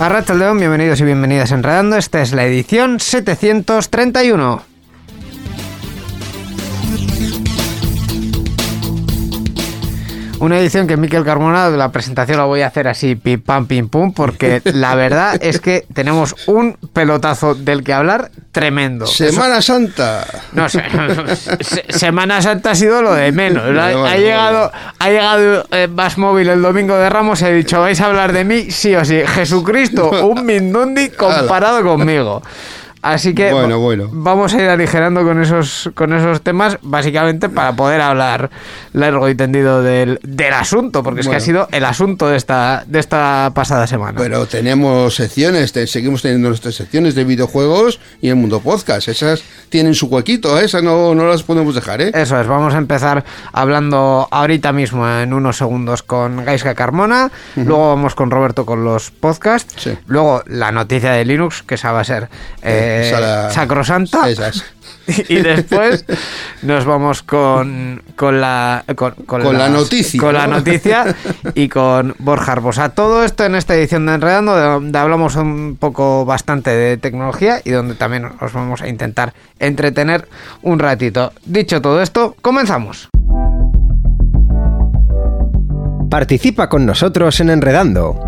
Arracha León, bienvenidos y bienvenidas a Enredando. Esta es la edición 731. Una edición que Miquel Carmona, la presentación la voy a hacer así, pim pam, pim pum, porque la verdad es que tenemos un pelotazo del que hablar tremendo. Semana Santa. No sé, se- Semana Santa ha sido lo de menos. Ha, llegado, ha llegado eh, Móvil el domingo de Ramos y ha dicho, vais a hablar de mí, sí o sí. Jesucristo, un Mindundi comparado conmigo. Así que Bueno, va- bueno. vamos a ir aligerando con esos, con esos temas, básicamente para poder hablar largo y tendido del, del asunto, porque es que ha sido el asunto de esta, de esta pasada semana. Pero tenemos secciones, te- seguimos teniendo nuestras secciones de videojuegos y el mundo podcast. Esas tienen su huequito, ¿eh? esas no, no las podemos dejar, ¿eh? Eso es, vamos a empezar hablando ahorita mismo en unos segundos con Gaiska Carmona, luego vamos con Roberto con los podcasts, Sí. luego la noticia de Linux, que esa va a ser eh, La- sacrosanta, Esas. y después nos vamos con, con la con, Con la las- noticia, con la ¿no? noticia y con Borja Arbosa. Todo esto en esta edición de Enredando, de donde hablamos un poco bastante de tecnología y donde también os vamos a intentar entretener un ratito. Dicho todo esto, comenzamos. Participa con nosotros en Enredando.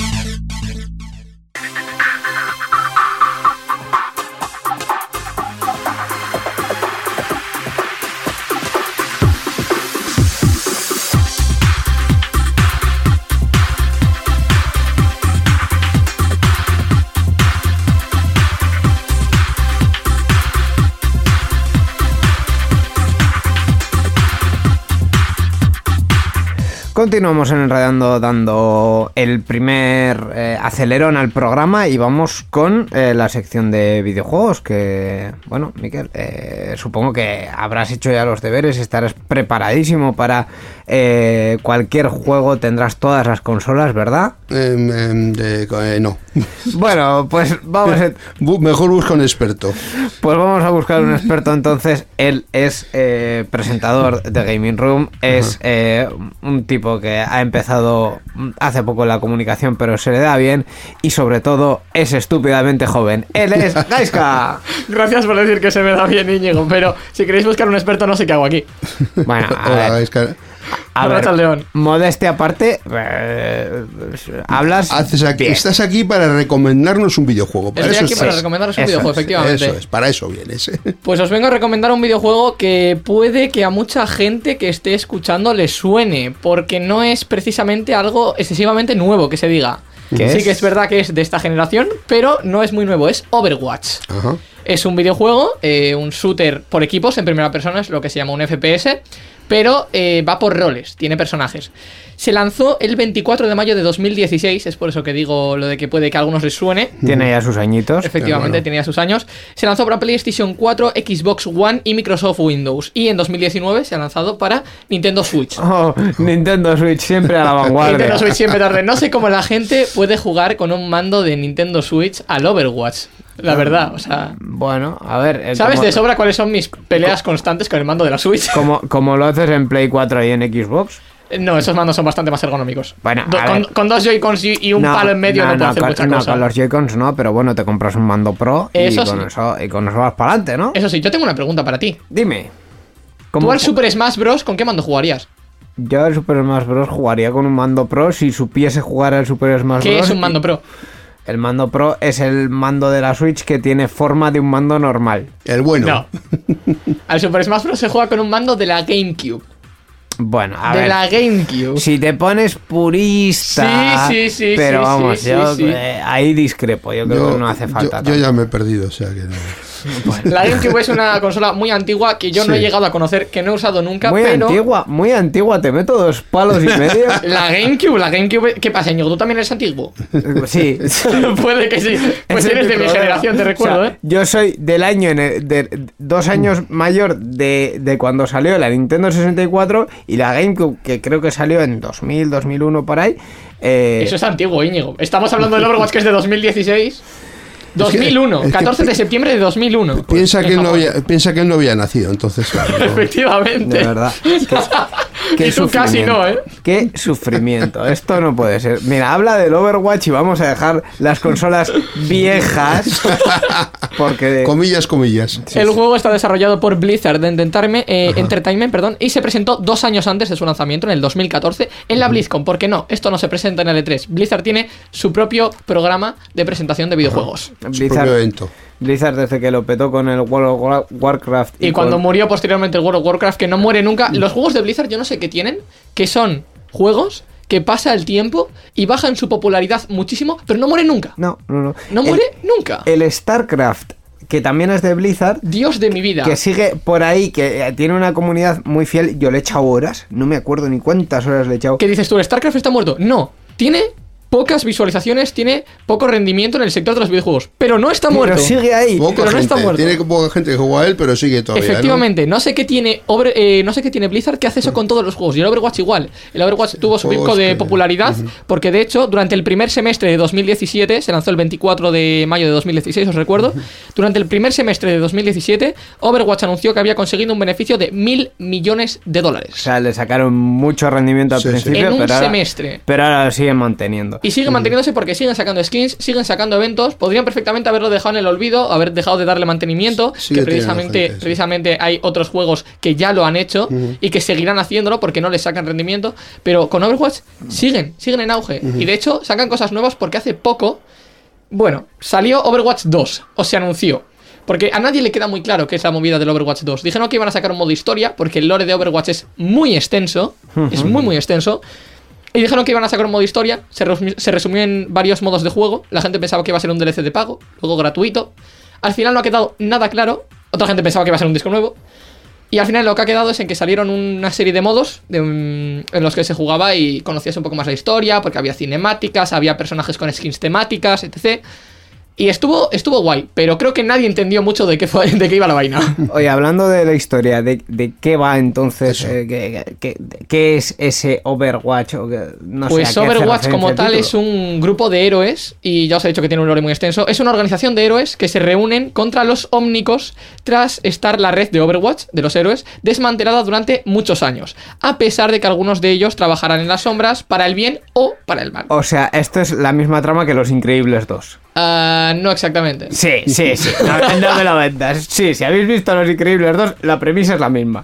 Continuamos en Enredando dando el primer eh, acelerón al programa y vamos con eh, la sección de videojuegos que, bueno, Miquel, eh, supongo que habrás hecho ya los deberes, estarás preparadísimo para eh, cualquier juego, tendrás todas las consolas, ¿verdad? Em, em, de- eh, no. Bueno, pues vamos a, Mejor busca un experto. pues vamos a buscar un experto entonces. Él es eh, presentador de Gaming Room, es eh, un tipo que ha empezado hace poco en la comunicación, pero se le da bien y sobre todo es estúpidamente joven. Él es Gaiska. Gracias por decir que se me da bien Íñigo, pero si queréis buscar un experto no sé qué hago aquí. Bueno, a Hola, ver, a ver, león. modestia aparte, eh, hablas haces aquí- bien. estás aquí para recomendarnos un videojuego. Para Estoy eso aquí estás. para recomendaros un Eso videojuego, es, efectivamente. Eso es, para eso vienes. ¿eh? Pues os vengo a recomendar un videojuego que puede que a mucha gente que esté escuchando le suene, porque no es precisamente algo excesivamente nuevo que se diga. ¿Qué sí es? que es verdad que es de esta generación, pero no es muy nuevo, es Overwatch. Ajá. Es un videojuego, eh, un shooter por equipos en primera persona, es lo que se llama un FPS, pero eh, va por roles, tiene personajes. Se lanzó el 24 de mayo de 2016, es por eso que digo lo de que puede que a algunos les suene. Tiene ya sus añitos. Efectivamente, Claro. tenía sus años. Se lanzó para PlayStation 4, Xbox One y Microsoft Windows. Y en 2019 se ha lanzado para Nintendo Switch. Oh, Nintendo Switch siempre a la vanguardia. Nintendo Switch siempre tarde. No sé cómo la gente puede jugar con un mando de Nintendo Switch al Overwatch. La verdad, o sea. Bueno, a ver. eh, ¿Sabes como- de sobra cuáles son mis peleas constantes con el mando de la Switch? Como, como lo haces en Play 4 y en Xbox. No, esos mandos son bastante más ergonómicos. Bueno, Do- con, dos Joy-Cons y, y un No, palo en medio no, puedo hacer con, mucha no, cosa. con los Joy-Cons no, pero bueno, te compras un mando pro y Eso con, sí. eso, y con eso vas para adelante, ¿no? Eso sí, yo tengo una pregunta para ti. Dime. ¿Cómo Tú al Super Smash Bros. ¿con qué mando jugarías? Yo al Super Smash Bros. jugaría con un mando pro si supiese jugar al Super Smash ¿Qué Bros. es un mando pro? El mando pro es el mando de la Switch que tiene forma de un mando normal. El bueno. No. Al Super Smash Bros. se juega con un mando de la GameCube. Bueno, a de ver. la GameCube. Si te pones purista. Sí, sí, sí, Pero sí, vamos, sí, yo sí, sí. eh, ahí discrepo. Yo creo Yo, que no hace falta. yo- yo ya me he perdido, o sea que no. La GameCube es una consola muy antigua que yo no he llegado a conocer, que no he usado nunca, Muy pero. antigua, muy antigua. Te meto dos palos y medio. La GameCube, la GameCube. ¿Qué pasa, Ñigo? ¿Tú también eres antiguo? sí. Puede que sí. Pues eres es de mi generación, te recuerdo, O sea, ¿eh? Yo soy del año, en el- de, dos años mayor de, de cuando salió la Nintendo 64 y la GameCube, que creo que salió en 2000, 2001 por ahí. eh, Eso es antiguo, Íñigo. Estamos hablando del Overwatch que es de 2016. 2001, es que- 14 de septiembre de 2001. Piensa En que, él no había, piensa que él no había nacido, entonces. claro. Efectivamente. de verdad. Qué, Y tú casi sufrimiento. no, ¿eh? Qué sufrimiento. Esto no puede ser. Mira, habla del Overwatch y vamos a dejar las consolas viejas. Porque. Comillas, comillas. el juego está desarrollado por Blizzard Entertainment, eh, Entertainment perdón, y se presentó dos años antes de su lanzamiento, en el 2014, en la BlizzCon. ¿Por qué no? Esto no se presenta en el E3. Blizzard tiene su propio programa de presentación de videojuegos. Su Blizzard, propio evento. Blizzard desde que lo petó con el World of War- Warcraft. Y cuando con- murió posteriormente el World of Warcraft, que no muere nunca, los juegos de Blizzard yo no sé qué tienen, que son juegos que pasa el tiempo y bajan su popularidad muchísimo, pero no muere nunca. No, no, no. No El- muere nunca. El StarCraft, que también es de Blizzard, Dios de mi vida. que sigue por ahí, que eh, tiene una comunidad muy fiel. Yo le he echado horas, no me acuerdo ni cuántas horas le he echado. ¿Qué dices tú? ¿El StarCraft está muerto? No. Tiene pocas visualizaciones, tiene poco rendimiento en el sector de los videojuegos, pero no está Pero muerto. sigue ahí. Poca pero no gente. está muerto. Tiene poca gente que juega a él, pero sigue todavía. ¿no? Efectivamente, ¿no? sé qué tiene eh, no sé qué tiene Blizzard que hace eso con todos los juegos. Y el Overwatch igual. El Overwatch tuvo su pico de popularidad porque de hecho durante el primer semestre de 2017 se lanzó el 24 de mayo de 2016, os recuerdo. Durante el primer semestre de 2017 Overwatch anunció que había conseguido un beneficio de mil millones de O dólares. sea, le sacaron mucho rendimiento al Sí, sí. principio, En un pero, ahora, semestre. pero ahora lo siguen manteniendo. Y sigue manteniéndose porque siguen sacando skins, siguen sacando eventos. Podrían perfectamente haberlo dejado en el olvido, haber dejado de darle mantenimiento. Sí, que precisamente, gente, sí. precisamente hay otros juegos que ya lo han hecho y que seguirán haciéndolo porque no les sacan rendimiento. Pero con Overwatch siguen, siguen en auge. Y de hecho sacan cosas nuevas porque hace poco, bueno, salió Overwatch 2, o se anunció. Porque a nadie le queda muy claro qué es la movida del Overwatch 2. Dijeron que iban a sacar un modo historia, porque el lore de Overwatch es muy extenso. Es muy, muy extenso. Y dijeron que iban a sacar un modo historia. Se, resumi- se resumió en varios modos de juego. La gente pensaba que iba a ser un DLC de pago, luego gratuito. Al final no ha quedado nada claro. Otra gente pensaba que iba a ser un disco nuevo. Y al final lo que ha quedado es en que salieron una serie de modos de, mm, en los que se jugaba y conocías un poco más la historia, porque había cinemáticas, había personajes con skins temáticas, etc. Y estuvo, estuvo guay, pero creo que nadie entendió mucho de qué, fue, de qué iba la vaina. Oye, hablando de la historia, ¿de, de qué va entonces? Eh, qué, qué- qué es ese Overwatch? O que- no sé, Pues ¿a qué hace Overwatch como tal es un grupo de héroes, y ya os he dicho que tiene un lore muy extenso, es una organización de héroes que se reúnen contra los ómnicos tras estar la red de Overwatch, de los héroes, desmantelada durante muchos años, a pesar de que algunos de ellos trabajarán en las sombras para el bien o para el mal. O sea, esto es la misma trama que Los Increíbles 2. Ah, no exactamente. Sí, sí, sí. No, no me lo vendas. Sí, si habéis visto Los Increíbles 2, la premisa es la misma.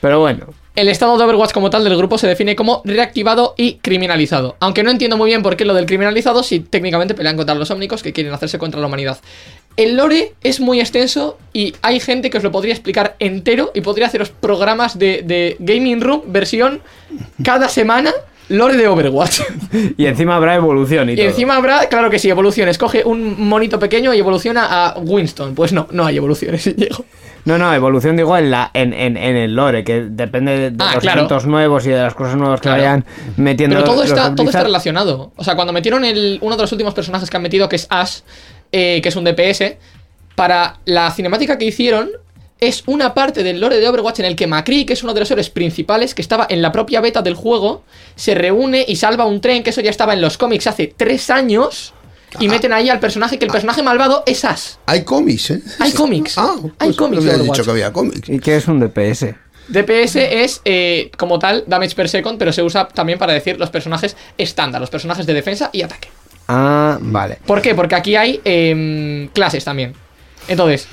Pero bueno. El estado de Overwatch como tal del grupo se define como reactivado y criminalizado. Aunque no entiendo muy bien por qué lo del criminalizado si técnicamente pelean contra los ómnicos que quieren hacerse contra la humanidad. El lore es muy extenso y hay gente que os lo podría explicar entero y podría haceros programas de, de Gaming Room versión cada semana lore de Overwatch. Y encima habrá evolución y, y todo. encima habrá, claro que sí, evoluciones. Coge un monito pequeño y evoluciona a Winston. Pues no, no hay evoluciones, Diego. No, no, evolución digo en, la, en, en, en el lore, que depende de, Ah, los claro. eventos nuevos y de las cosas nuevas que Claro. vayan metiendo. Pero todo los está, todo está relacionado. O sea, cuando metieron el, uno de los últimos personajes que han metido, que es Ash, eh, que es un DPS, para la cinemática que hicieron, es una parte del lore de Overwatch en el que Macri, que es uno de los héroes principales, que estaba en la propia beta del juego, se reúne y salva un tren, que eso ya estaba en los cómics hace tres años, y meten ahí al personaje, que el personaje malvado es Ash. Hay cómics, ¿eh? Hay cómics. Ah, Hay pues cómics no dicho que había cómics. ¿Y qué es un DPS? DPS es, eh, como tal, damage per second, pero se usa también para decir los personajes estándar, los personajes de defensa y ataque. Ah, vale. ¿Por qué? Porque aquí hay em, clases también. Entonces,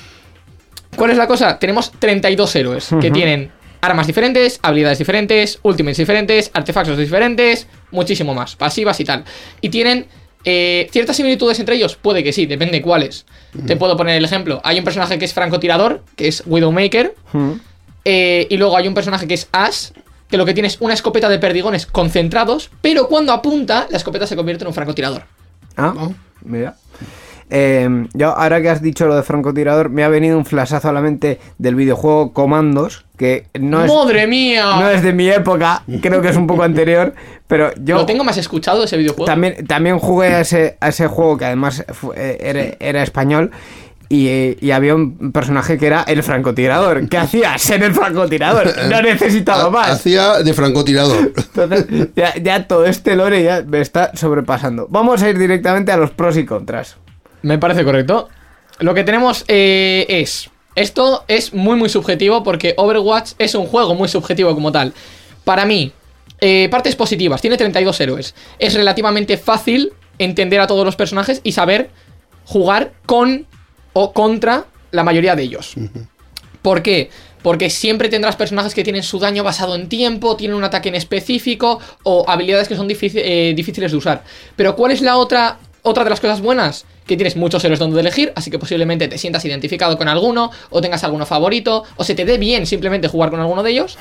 ¿cuál es la cosa? Tenemos 32 héroes que tienen armas diferentes, habilidades diferentes, ultimates diferentes, artefactos diferentes, muchísimo más, pasivas y tal. Y tienen eh, ciertas similitudes entre ellos, puede que sí, depende cuáles. Te puedo poner el ejemplo. Hay un personaje que es francotirador, que es Widowmaker, eh, y luego hay un personaje que es Ash, que lo que tiene es una escopeta de perdigones concentrados, pero cuando apunta, la escopeta se convierte en un francotirador. Ah, mira. Eh, yo, ahora que has dicho lo de francotirador, me ha venido un flashazo a la mente del videojuego Comandos, que no es, ¡Madre mía! no es de mi época, creo que es un poco anterior, pero yo Lo tengo más escuchado ese videojuego. también, también jugué a ese, a ese juego que además eh, era, era español. Y, y había un personaje que era el francotirador. ¿Qué hacía? Ser el francotirador. No necesitaba más. Hacía de francotirador. Entonces, ya, ya todo este lore ya me está sobrepasando. Vamos a ir directamente a los pros y contras. Me parece correcto. Lo que tenemos eh, es. Esto es muy, muy subjetivo porque Overwatch es un juego muy subjetivo como tal. Para mí, eh, partes positivas: tiene 32 héroes. Es relativamente fácil entender a todos los personajes y saber jugar con o contra la mayoría de ellos. ¿Por qué? Porque siempre tendrás personajes que tienen su daño basado en tiempo, tienen un ataque en específico o habilidades que son eh, difíciles de usar. Pero ¿cuál es la otra, otra de las cosas buenas? Que tienes muchos héroes donde elegir, así que posiblemente te sientas identificado con alguno, o tengas alguno favorito, o se te dé bien simplemente jugar con alguno de ellos.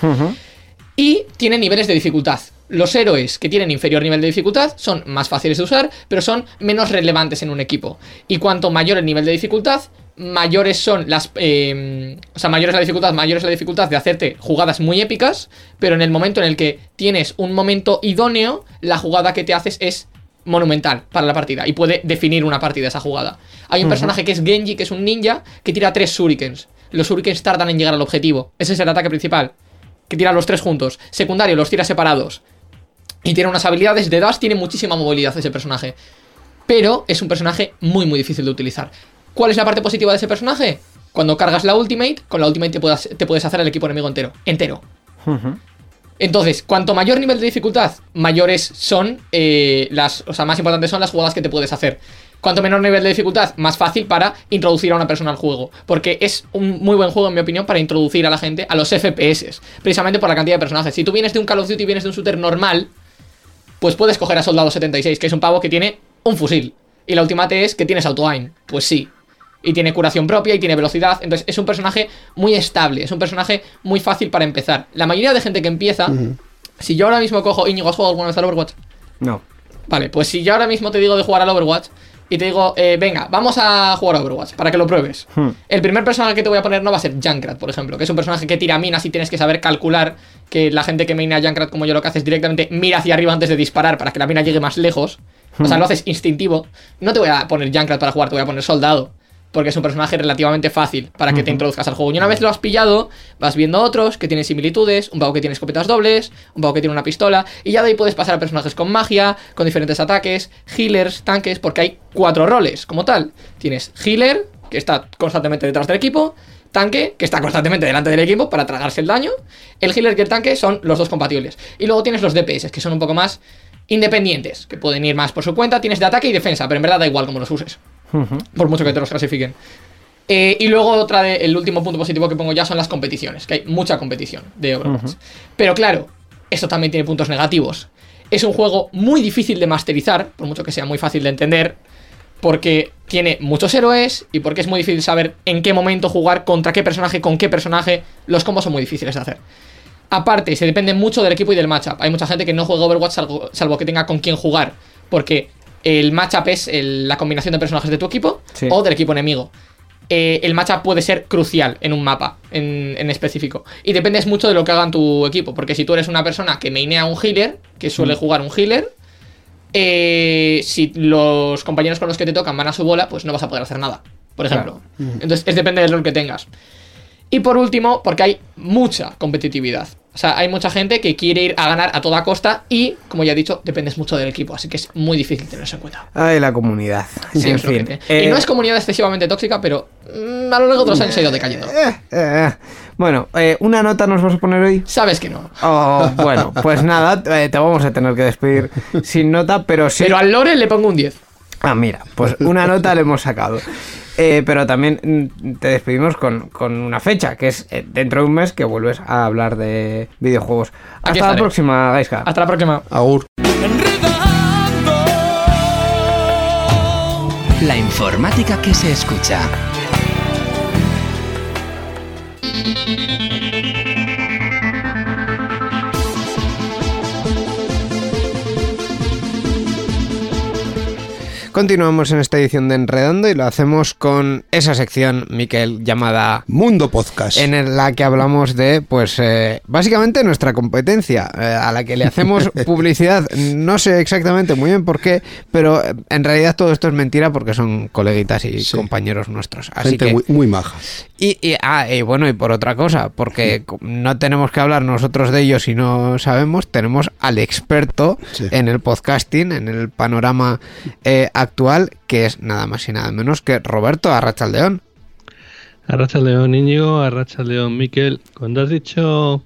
Y tiene niveles de dificultad. Los héroes que tienen inferior nivel de dificultad son más fáciles de usar, pero son menos relevantes en un equipo. Y cuanto mayor el nivel de dificultad, mayores son las... eh, o sea, mayor es la dificultad, mayor es la dificultad de hacerte jugadas muy épicas, pero en el momento en el que tienes un momento idóneo, la jugada que te haces es monumental para la partida y puede definir una partida esa jugada. Hay un personaje que es Genji, que es un ninja, que tira tres shurikens. Los shurikens tardan en llegar al objetivo. Ese es el ataque principal que tira los tres juntos. Secundario, los tira separados. Y tiene unas habilidades de dash, tiene muchísima movilidad ese personaje. Pero es un personaje muy, muy difícil de utilizar. ¿Cuál es la parte positiva de ese personaje? Cuando cargas la ultimate, con la ultimate te puedes, te puedes hacer el equipo enemigo entero. Entero. Entonces, cuanto mayor nivel de dificultad, mayores son eh, las. O sea, más importantes son las jugadas que te puedes hacer. Cuanto menor nivel de dificultad, más fácil para introducir a una persona al juego. Porque es un muy buen juego, en mi opinión, para introducir a la gente a los FPS. Precisamente por la cantidad de personajes. Si tú vienes de un Call of Duty y vienes de un shooter normal, pues puedes coger a Soldado 76, que es un pavo que tiene un fusil. Y la ultimate es que tienes auto-aim. Pues sí. Y tiene curación propia y tiene velocidad. Entonces es un personaje muy estable. Es un personaje muy fácil para empezar. La mayoría de gente que empieza. Si yo ahora mismo cojo. Íñigo, ¿has jugado alguna vez al Overwatch? No. Vale, pues si yo ahora mismo te digo de jugar al Overwatch y te digo, eh, venga, vamos a jugar a Overwatch para que lo pruebes. Hmm. El primer personaje que te voy a poner no va a ser Junkrat, por ejemplo, que es un personaje que tira minas y tienes que saber calcular que la gente que mina a Junkrat como yo lo que hace es directamente mira hacia arriba antes de disparar para que la mina llegue más lejos. O sea, lo haces instintivo. No te voy a poner Junkrat para jugar, te voy a poner Soldado. Porque es un personaje relativamente fácil para que te introduzcas al juego. Y una vez lo has pillado, vas viendo otros que tienen similitudes, un pavo que tiene escopetas dobles, un pavo que tiene una pistola, y ya de ahí puedes pasar a personajes con magia, con diferentes ataques, healers, tanques, porque hay cuatro roles como tal. Tienes healer, que está constantemente detrás del equipo, tanque, que está constantemente delante del equipo para tragarse el daño. El healer y el tanque son los dos compatibles. Y luego tienes los DPS, que son un poco más independientes, que pueden ir más por su cuenta. Tienes de ataque y defensa, pero en verdad da igual cómo los uses por mucho que te los clasifiquen. Eh, y luego otra de- el último punto positivo que pongo ya son las competiciones, que hay mucha competición de Overwatch. Pero claro, esto también tiene puntos negativos. Es un juego muy difícil de masterizar, por mucho que sea muy fácil de entender, porque tiene muchos héroes y porque es muy difícil saber en qué momento jugar, contra qué personaje, con qué personaje. Los combos son muy difíciles de hacer. Aparte, se depende mucho del equipo y del matchup. Hay mucha gente que no juega Overwatch salvo, salvo que tenga con quién jugar. Porque el matchup es el- la combinación de personajes de tu equipo Sí. o del equipo enemigo. Eh, el matchup puede ser crucial en un mapa en, en específico. Y dependes mucho de lo que hagan tu equipo. Porque si tú eres una persona que mainea un healer, que suele jugar un healer, eh, si los compañeros con los que te tocan van a su bola, pues no vas a poder hacer nada. Por ejemplo. Entonces, es depende del rol que tengas. Y por último, porque hay mucha competitividad. O sea, hay mucha gente que quiere ir a ganar a toda costa y, como ya he dicho, dependes mucho del equipo. Así que es muy difícil tener eso en cuenta. Ay, la comunidad. Sí, en fin. Eh, y no es comunidad excesivamente tóxica, pero mm, a lo largo de los años ha ido decayendo. eh, eh, bueno, eh, una nota nos vas a poner hoy. Sabes que no. Oh, bueno, pues nada, eh, te vamos a tener que despedir sin nota, pero sí. Pero al Lore le pongo un 10. Ah, mira, pues una nota le hemos sacado. Eh, pero también mm, te despedimos con, con una fecha, que es eh, dentro de un mes que vuelves a hablar de videojuegos. Aquí Hasta la estaré. próxima, Gaiska. Hasta la próxima. Agur. La informática que se escucha. Continuamos en esta edición de Enredando y lo hacemos con esa sección, Miquel, llamada Mundo Podcast. en la que hablamos de, pues, eh, básicamente nuestra competencia, eh, a la que le hacemos publicidad. No sé exactamente muy bien por qué, pero eh, en realidad todo esto es mentira porque son coleguitas y Sí. compañeros nuestros. Así Gente que, muy, muy maja. y, y- ah, y bueno, y por otra cosa, porque no tenemos que hablar nosotros de ellos si no sabemos, tenemos al experto Sí. en el podcasting, en el panorama eh, actual, que es nada más y nada menos que Roberto Arrachaldeón. Arracha León Íñigo, Arracha León Miquel. Cuando has dicho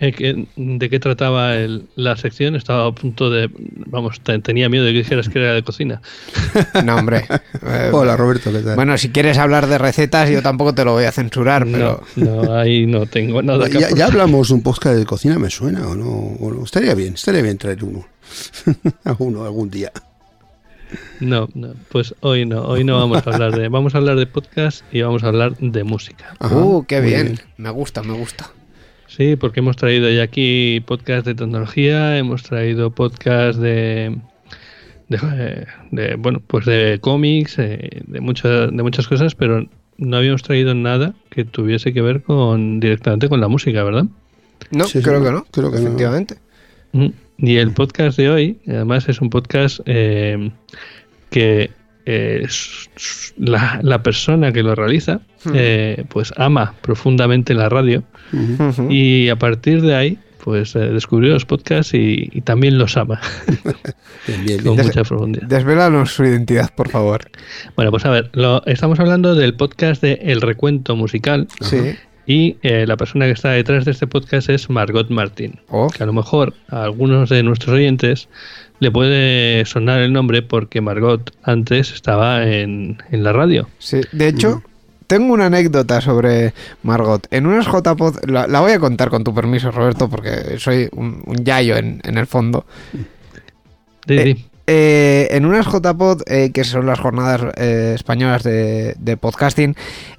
eh, que- de qué trataba el- la sección, estaba a punto de. Vamos, te- tenía miedo de que dijeras que era de cocina. No, hombre. eh, Hola Roberto, ¿qué tal? Bueno, si quieres hablar de recetas, yo tampoco te lo voy a censurar, pero... No, no, ahí no tengo nada que ya, ya hablamos de un podcast de cocina, me suena o no, o no? Estaría bien, estaría bien traer uno. a uno algún día. No, no, pues hoy no, hoy no vamos a hablar de. Vamos a hablar de podcast y vamos a hablar de música. Ajá, uh, qué bien. Me gusta, me gusta. Sí, porque hemos traído ya aquí podcast de tecnología, hemos traído podcast de, de, de, bueno, pues de cómics, eh, de muchas de muchas cosas, pero no habíamos traído nada que tuviese que ver con directamente con la música, ¿verdad? No, Sí, sí, creo que no. creo que no. efectivamente. Mm. Y el podcast de hoy, además, es un podcast eh, que eh, la, la persona que lo realiza, eh, pues ama profundamente la radio. Y a partir de ahí, pues eh, descubrió los podcasts y, y también los ama Bien, bien, con bien. mucha profundidad. Desvélanos su identidad, por favor. Bueno, pues a ver, lo, estamos hablando del podcast de El Recuento Musical Sí. Y eh, la persona que está detrás de este podcast es Margot Martín. Oh. Que a lo mejor a algunos de nuestros oyentes le puede sonar el nombre porque Margot antes estaba en, en la radio. Sí, de hecho, tengo una anécdota sobre Margot. En unas JPod, la, la voy a contar con tu permiso, Roberto, porque soy un, un yayo en, en el fondo. Sí, Eh, sí. Eh, en unas JPod, eh, que son las jornadas españolas de, de podcasting,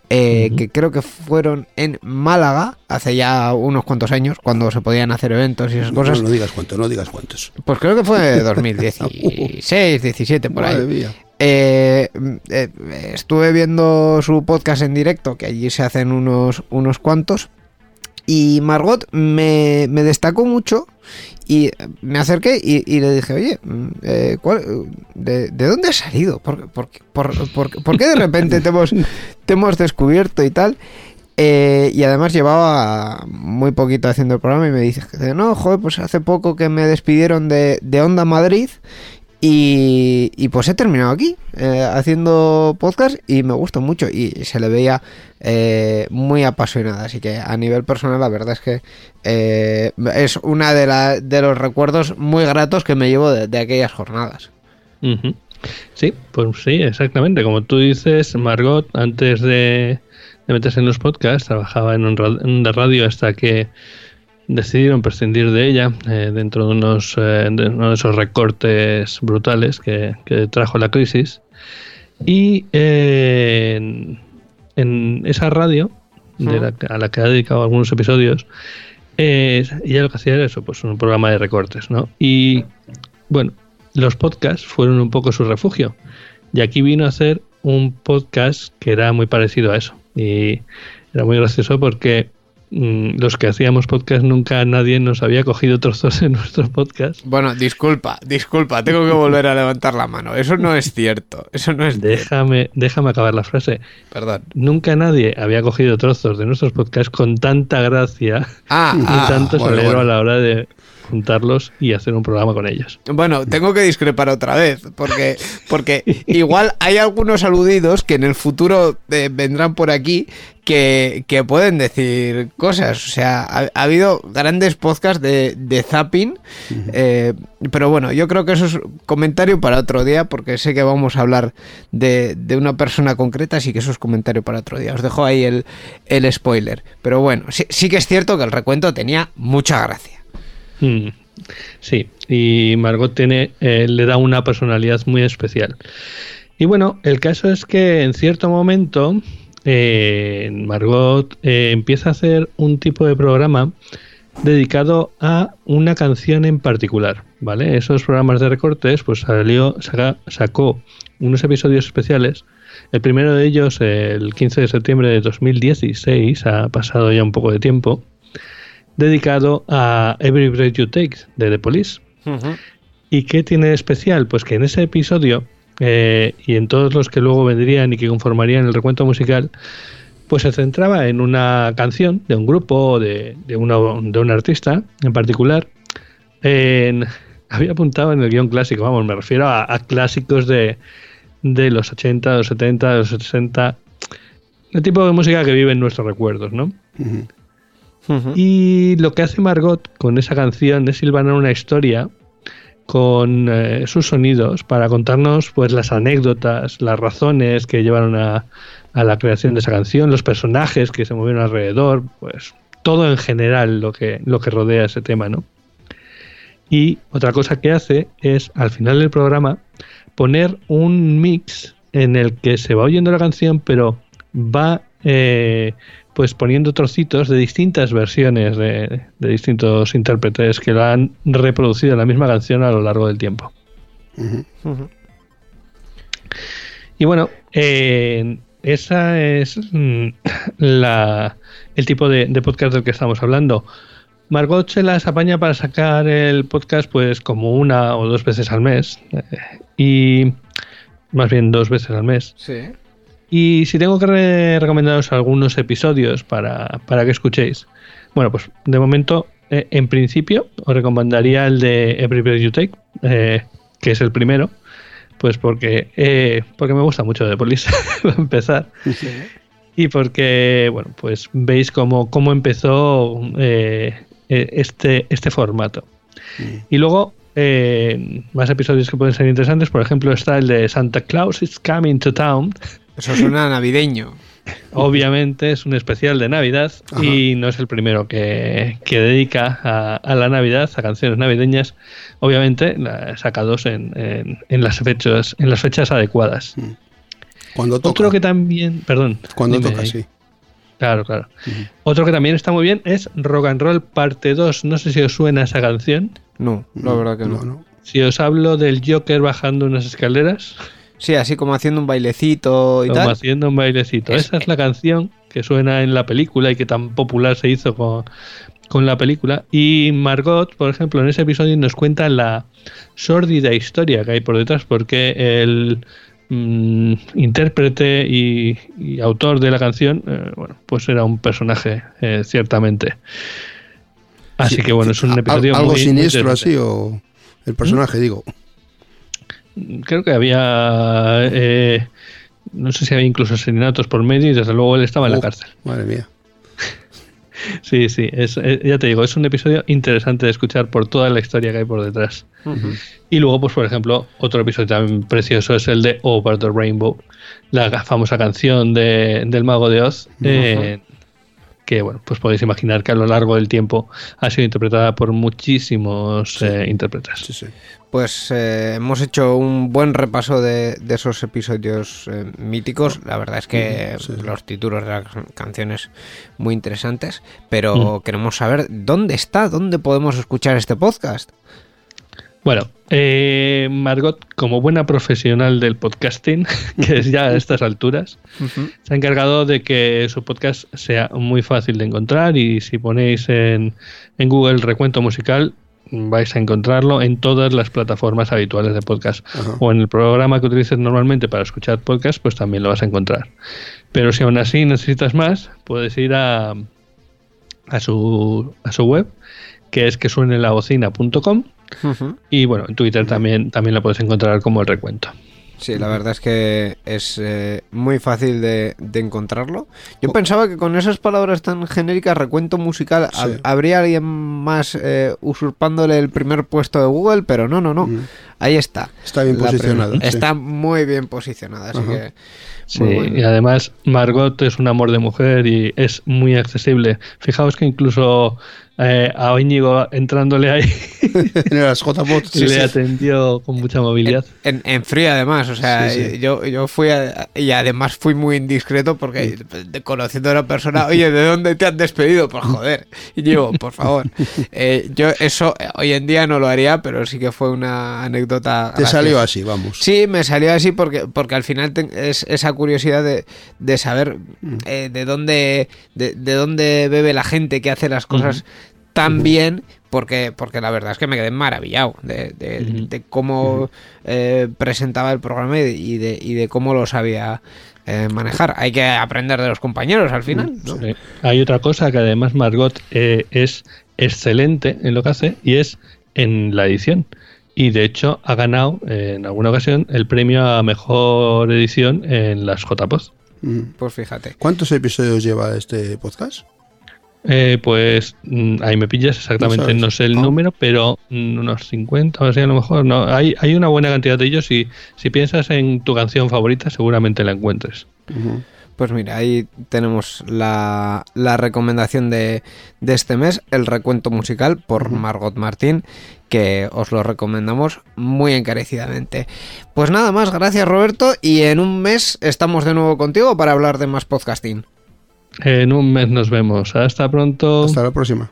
eh, que creo que fueron en Málaga hace ya unos cuantos años, cuando se podían hacer eventos y esas No, cosas. no digas cuántos, no digas cuántos. Pues creo que fue 2016, 17, por Madre ahí. mía. Eh, eh, estuve viendo su podcast en directo, que allí se hacen unos, unos cuantos. Y Margot me, me destacó mucho y me acerqué y, le dije, oye, mm, eh, ¿cuál- de, de dónde has salido? ¿Por, por, por, por- por qué de repente te hemos, te hemos descubierto y tal? Eh, y además llevaba muy poquito haciendo el programa y me dice, no, joder, pues hace poco que me despidieron de, de Onda Madrid y, pues he terminado aquí eh, haciendo podcast y me gustó mucho y se le veía eh, muy apasionada. Así que a nivel personal la verdad es que eh, es una de, la- de los recuerdos muy gratos que me llevo de, aquellas jornadas. Sí, pues sí, exactamente. Como tú dices, Margot, antes de, meterse en los podcasts, trabajaba en un, radio hasta que decidieron prescindir de ella eh, dentro de, unos, eh, de uno de esos recortes brutales que, que trajo la crisis. Y eh, en, en esa radio, de la, a la que ha dedicado algunos episodios, eh, ella lo que hacía era eso, pues un programa de recortes, ¿no? Y bueno, los podcasts fueron un poco su refugio. Y aquí vino a hacer un podcast que era muy parecido a eso. Y era muy gracioso porque los que hacíamos podcast nunca nadie nos había cogido trozos en nuestro podcast. Bueno, disculpa, disculpa, tengo que volver a levantar la mano. Eso no es cierto, eso no es cierto. Déjame, déjame acabar la frase. Perdón. Nunca nadie había cogido trozos de nuestros podcasts con tanta gracia Ah, y ah, tanto bueno. a la hora de, juntarlos y hacer un programa con ellos. Bueno, tengo que discrepar otra vez, porque, porque igual hay algunos aludidos que en el futuro eh, vendrán por aquí que, que pueden decir cosas. O sea, ha, ha habido grandes podcasts de, de zapping, eh, pero bueno, yo creo que eso es comentario para otro día, porque sé que vamos a hablar de, de una persona concreta, así que eso es comentario para otro día. Os dejo ahí el, el spoiler. Pero bueno, sí, sí que es cierto que el recuento tenía mucha gracia. Mm, Sí, y Margot tiene, eh, le da una personalidad muy especial. Y bueno, el caso es que en cierto momento eh, Margot eh, empieza a hacer un tipo de programa dedicado a una canción en particular, ¿vale? Esos programas de recortes, pues salió, sacó unos episodios especiales. El primero de ellos, el 15 de septiembre de 2016, ha pasado ya un poco de tiempo, dedicado a Every Breath You Take de The Police. ¿Y qué tiene de especial? Pues que en ese episodio, eh, y en todos los que luego vendrían y que conformarían el recuento musical, pues se centraba en una canción de un grupo, o de, de, una- de un artista en particular. En- había apuntado en el guion clásico, vamos, me refiero a, a clásicos de, de los 80, los 70, los 60, el tipo de música que vive en nuestros recuerdos, ¿no? Y lo que hace Margot con esa canción es silvanar una historia con eh, sus sonidos para contarnos pues las anécdotas, las razones que llevaron a, la creación de esa canción, los personajes que se movieron alrededor, pues todo en general lo que, lo que rodea ese tema, ¿no? Y otra cosa que hace es al final del programa poner un mix en el que se va oyendo la canción, pero va eh, pues poniendo trocitos de distintas versiones de, de distintos intérpretes que la han reproducido la misma canción a lo largo del tiempo. Y bueno, eh, esa es mm, la, el tipo de, de podcast del que estamos hablando. Margot se las apaña para sacar el podcast pues como una o dos veces al mes. eh, y más bien dos veces al mes. Sí. Y si tengo que re- recomendaros algunos episodios para, para que escuchéis, bueno, pues de momento, eh, en principio, os recomendaría el de Every Breath You Take, eh, que es el primero, pues porque, eh, porque me gusta mucho de Police, para empezar. Y porque, bueno, pues veis cómo, cómo empezó este, este formato. Y luego, eh, más episodios que pueden ser interesantes, por ejemplo, está el de Santa Claus is Coming to Town, Eso suena navideño. Obviamente es un especial de Navidad Ajá. y no es el primero que, que dedica a, a la Navidad, a canciones navideñas, obviamente sacados en, en- en las fechas, en las fechas adecuadas. Cuando toca. Otro que también, perdón, Cuando dime toca, ahí. sí. Claro, claro. Otro que también está muy bien es Rock and Roll parte 2. No sé si os suena esa canción. No, la verdad que no. No, no. Si os hablo del Joker bajando unas escaleras, Sí, así como haciendo un bailecito y como tal. haciendo un bailecito. Es- Esa es la canción que suena en la película y que tan popular se hizo con, con la película. Y Margot, por ejemplo, en ese episodio nos cuenta la sórdida historia que hay por detrás, porque el mm, intérprete y, y autor de la canción, eh, bueno, pues era un personaje, eh, ciertamente. Así Sí, que bueno, es un episodio Algo muy- siniestro así, o el personaje, digo. Creo que había. eh, no sé si había incluso asesinatos por medio y desde luego él estaba en la cárcel. Madre mía. Sí, sí, es, eh, ya te digo, es un episodio interesante de escuchar por toda la historia que hay por detrás. Y luego, pues por ejemplo, otro episodio también precioso es el de Over the Rainbow, la famosa canción de, del Mago de Oz, eh, que bueno, pues podéis imaginar que a lo largo del tiempo ha sido interpretada por muchísimos eh, intérpretes. Sí, sí. Pues eh, hemos hecho un buen repaso de, de esos episodios eh, míticos. La verdad es que Sí. los títulos de las canciones muy interesantes. Pero queremos saber dónde está, dónde podemos escuchar este podcast. Bueno, eh, Margot, como buena profesional del podcasting, que es ya a estas alturas, se ha encargado de que su podcast sea muy fácil de encontrar y si ponéis en, en Google recuento musical vais a encontrarlo en todas las plataformas habituales de podcast Ajá. o en el programa que utilices normalmente para escuchar podcast pues también lo vas a encontrar pero si aún así necesitas más puedes ir a, a su, a su web que es que suene la bocina.com. Y bueno, en Twitter también, también la puedes encontrar como el recuento. Sí, la verdad es que es eh, muy fácil de, de encontrarlo. Yo pensaba que con esas palabras tan genéricas, recuento musical, Sí. habría alguien más eh, usurpándole el primer puesto de Google, pero no, no, no. Mm. Ahí está. Está bien sí. Está muy bien posicionada, así Ajá. que... Sí, bueno. y además Margot es un amor de mujer y es muy accesible. Fijaos que incluso eh, a Íñigo entrándole ahí En las sí, le sí. atendió con mucha movilidad. En, en frío además, o sea, Sí, sí. Yo, yo fui a- y además fui muy indiscreto porque de- conociendo a la persona, oye, ¿de dónde te han despedido? Pues joder, y digo, por favor. Eh, yo eso eh, hoy en día no lo haría, pero sí que fue una anécdota. Te graciosa. salió así, vamos. Sí, me salió así porque, porque al final es esa curiosidad de, de saber eh, de dónde de, de dónde bebe la gente que hace las cosas tan bien, porque, porque la verdad es que me quedé maravillado de, de- Ujú. de cómo eh, presentaba el programa y de, y de, y de cómo lo sabía eh, manejar. Hay que aprender de los compañeros al final. ¿no? Sí. Hay otra cosa que además Margot eh, es excelente en lo que hace y es en la edición. Y de hecho ha ganado eh, en alguna ocasión el premio a mejor edición en las JPOZ. Mm. Pues fíjate. ¿Cuántos episodios lleva este podcast? Eh, pues mm, ahí me pillas exactamente, no, sé el Ah. número, pero mm, unos 50 o así a lo mejor. No, hay, hay una buena cantidad de ellos y si piensas en tu canción favorita seguramente la encuentres. Pues mira, ahí tenemos la, la recomendación de, de este mes, el recuento musical por Margot Martín, que os lo recomendamos muy encarecidamente. Pues nada más, gracias Roberto, y en un mes estamos de nuevo contigo para hablar de más podcasting. En un mes nos vemos. Hasta pronto. Hasta la próxima.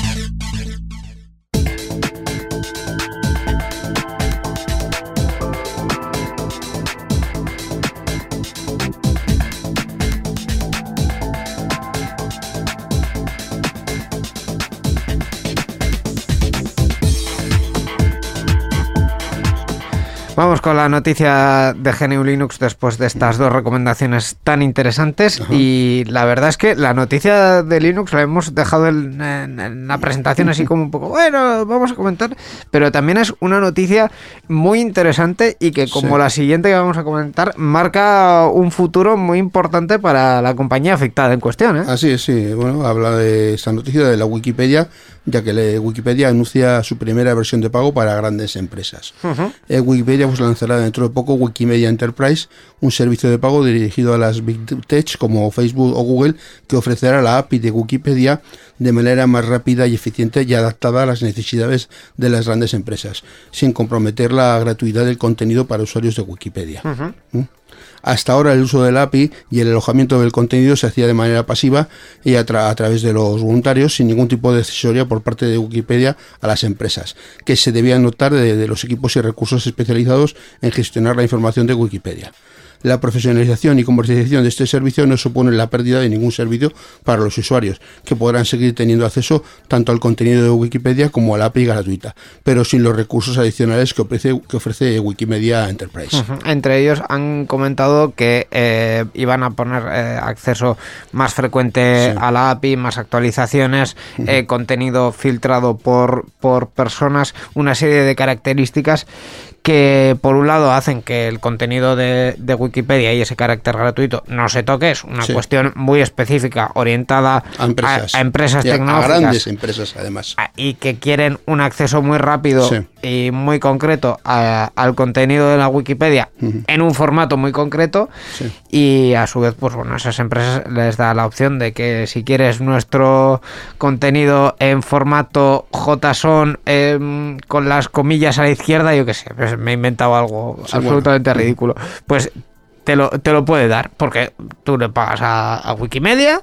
Vamos con la noticia de GNU Linux después de estas dos recomendaciones tan interesantes. Y la verdad es que la noticia de Linux la hemos dejado en, en- en la presentación así como un poco, bueno, vamos a comentar. Pero también es una noticia muy interesante y que como Sí. la siguiente que vamos a comentar, marca un futuro muy importante para la compañía afectada en cuestión. ¿eh? Así es, sí. Bueno, habla de esta noticia de la Wikipedia, ya que Wikipedia anuncia su primera versión de pago para grandes empresas. Eh, Wikipedia pues, lanzará dentro de poco Wikimedia Enterprise, un servicio de pago dirigido a las Big Tech como Facebook o Google, que ofrecerá la API de Wikipedia de manera más rápida y eficiente y adaptada a las necesidades de las grandes empresas, sin comprometer la gratuidad del contenido para usuarios de Wikipedia. ¿Mm? Hasta ahora el uso del API y el alojamiento del contenido se hacía de manera pasiva y a, tra- a través de los voluntarios sin ningún tipo de accesoria por parte de Wikipedia a las empresas, que se debían notar de los equipos y recursos especializados en gestionar la información de Wikipedia. La profesionalización y comercialización de este servicio no supone la pérdida de ningún servicio para los usuarios, que podrán seguir teniendo acceso tanto al contenido de Wikipedia como a la API gratuita, pero sin los recursos adicionales que ofrece, que ofrece Wikimedia Enterprise. Entre ellos han comentado que eh, iban a poner eh, acceso más frecuente Sí. a la API, más actualizaciones, eh, contenido filtrado por, por personas, una serie de características que por un lado hacen que el contenido de, de Wikipedia y ese carácter gratuito no se toque, es una Sí. cuestión muy específica orientada a empresas, a, a empresas a- tecnológicas a grandes empresas además. a- y que quieren un acceso muy rápido Sí. y muy concreto a- al contenido de la Wikipedia en un formato muy concreto Sí. y a su vez pues bueno a esas empresas les da la opción de que si quieres nuestro contenido en formato JSON em, con las comillas a la izquierda yo qué sé pues me he inventado algo Sí, absolutamente bueno. ridículo pues te lo, te lo puede dar porque tú le pagas a, a Wikimedia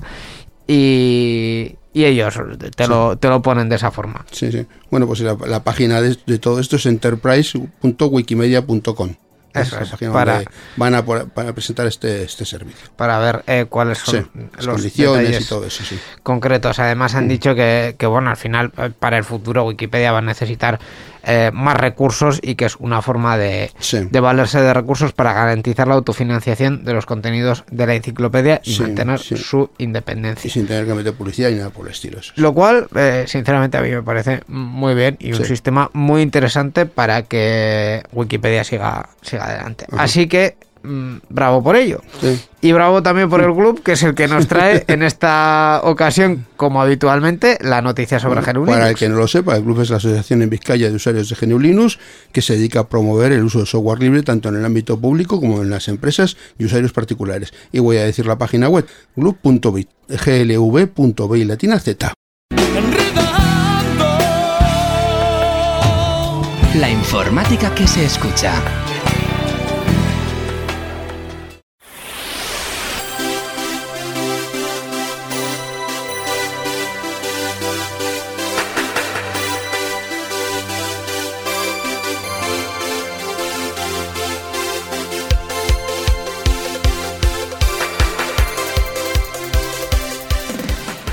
y, y ellos te, Sí. lo, te lo ponen de esa forma. Sí, sí. Bueno, pues la, la página de, de todo esto es enterprise.wikimedia.com. Eso es es, para- van a, por- van a presentar este, este servicio. para ver eh, cuáles son Sí, las los condiciones y todo eso, sí. concretos. Además han dicho que, que, bueno, al final eh, para el futuro Wikipedia va a necesitar eh, más recursos y que es una forma de, Sí. de valerse de recursos para garantizar la autofinanciación de los contenidos de la enciclopedia y Sí, mantener sí. su Y independencia. sin tener que meter publicidad ni nada por el estilo. Lo cual, eh, sinceramente, a mí me parece muy bien y un sistema muy interesante para que Wikipedia siga, siga adelante. Ajá. Así que, bravo por ello. Sí. Y bravo también por el club, que es el que nos trae en esta ocasión, como habitualmente, la noticia sobre GNU Para el Linux. que no lo sepa, el club es la Asociación en Vizcaya de Usuarios de GNU Linux que se dedica a promover el uso de software libre tanto en el ámbito público como en las empresas y usuarios particulares. Y voy a decir la página web, latina z. La informática que se escucha.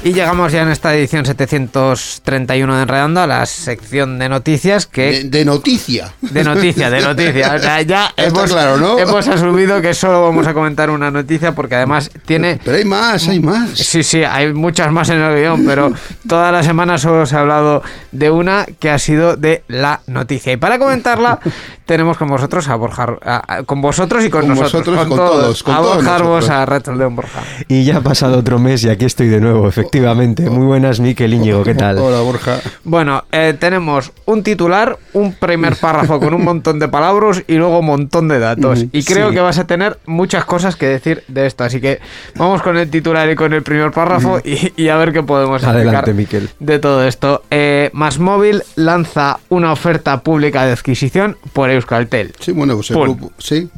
Y llegamos ya en esta edición 731 de Enredando a la sección de noticias que... De, de noticia. De noticia, de noticia. O sea, ya Está hemos, claro, ¿no? hemos asumido que solo vamos a comentar una noticia porque además tiene... Pero hay más, hay más. Sí, sí, hay muchas más en el guion, pero todas las semanas solo os he hablado de una que ha sido de la noticia. Y para comentarla tenemos con vosotros a Borja, a- a- con vosotros y con, Con nosotros, vosotros, con todos, con a todos Borja Arbos, a Retro León Borja. Y ya ha pasado otro mes y aquí estoy de nuevo, efectivamente. Muy buenas, Miquel Íñigo, ¿qué tal? Hola, Borja. Bueno, eh, tenemos un titular, un primer párrafo con un montón de palabras y luego un montón de datos. Ujú, Y creo sí. que vas a tener muchas cosas que decir de esto. Así que vamos con el titular y con el primer párrafo y, y a ver qué podemos Adelante, Miquel. de todo esto. Eh, Móvil lanza una oferta pública de adquisición por Euskaltel. Sí, bueno, pues el grupo, sí,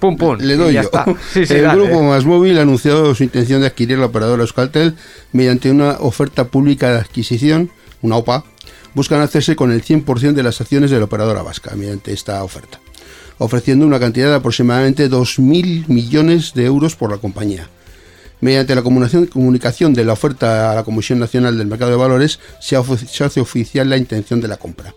Pum, pum. le y doy ya yo. está. Sí, sí, el dale. grupo Más Móvil ha anunciado su intención de adquirir la operadora Euskaltel mediante una oferta pública de adquisición, una OPA. Buscan hacerse con el 100% de las acciones de la operadora vasca mediante esta oferta, ofreciendo una cantidad de aproximadamente 2.000 millones de euros por la compañía. Mediante la comunicación, de la oferta a la Comisión Nacional del Mercado de Valores, se hace oficial la intención de la compra.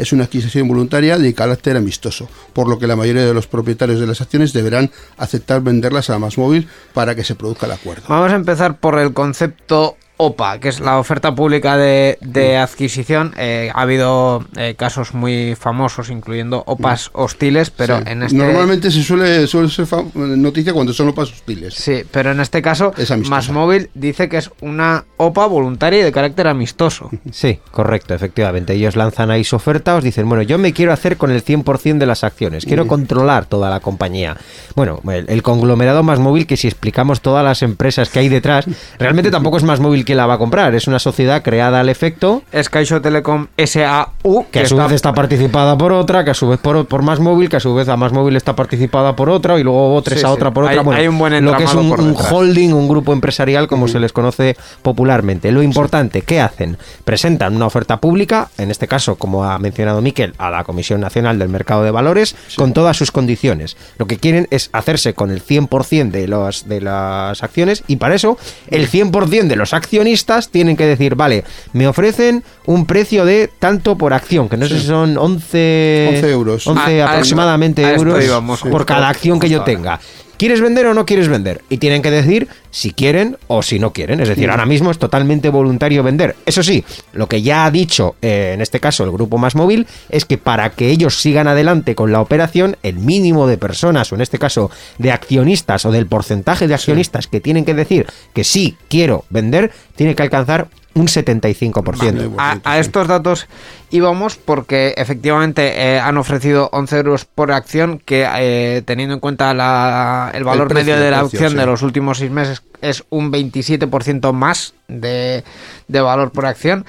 Es una adquisición voluntaria de carácter amistoso, por lo que la mayoría de los propietarios de las acciones deberán aceptar venderlas a más móvil para que se produzca el acuerdo. Vamos a empezar por el concepto OPA, que es la oferta pública de, de adquisición. Eh, ha habido eh, casos muy famosos, incluyendo OPAs hostiles, pero Sí. en este... Normalmente se suele, suele ser noticia cuando son opas hostiles. Sí, pero en este caso, Es amistosa. Más Móvil dice que es una OPA voluntaria y de carácter amistoso. Sí, correcto, efectivamente. Ellos lanzan ahí su oferta, os dicen, bueno, yo me quiero hacer con el 100% de las acciones, quiero controlar toda la compañía. Bueno, el, el conglomerado más móvil, que si explicamos todas las empresas que hay detrás, realmente tampoco es más móvil la va a comprar, es una sociedad creada al efecto. Es Kaisho Telecom SAU, Que a su vez está participada por otra, que a su vez por, por más móvil, que a su vez a más móvil está participada por otra y luego otra Sí, a otra por otra. Hay- Bueno, hay un buen lo que es un, holding, un grupo empresarial como se les conoce popularmente. Lo importante, ¿qué hacen? Presentan una oferta pública, en este caso, como ha mencionado Miquel, a la Comisión Nacional del Mercado de Valores, con todas sus condiciones. Lo que quieren es hacerse con el 100% de, los, de las acciones y para eso el 100% de los accionistas tienen que decir, vale, me ofrecen un precio de tanto por acción, que no sé si son 11, 11 euros. 11 A- a esto- aproximadamente a euros íbamos, por sí. cada acción que yo tenga. ¿Quieres vender o no quieres vender? Y tienen que decir si quieren o si no quieren. Es decir, ahora mismo es totalmente voluntario vender. Eso sí, lo que ya ha dicho, eh, en este caso el grupo más móvil, es que para que ellos sigan adelante con la operación, el mínimo de personas, o en este caso de accionistas o del porcentaje de accionistas que tienen que decir que sí quiero vender, tiene que alcanzar un 75%. A, a estos datos íbamos porque efectivamente eh, han ofrecido 11 euros por acción que eh, teniendo en cuenta la- el valor precio, medio de la acción de los últimos seis meses es un 27% más de, de valor por acción.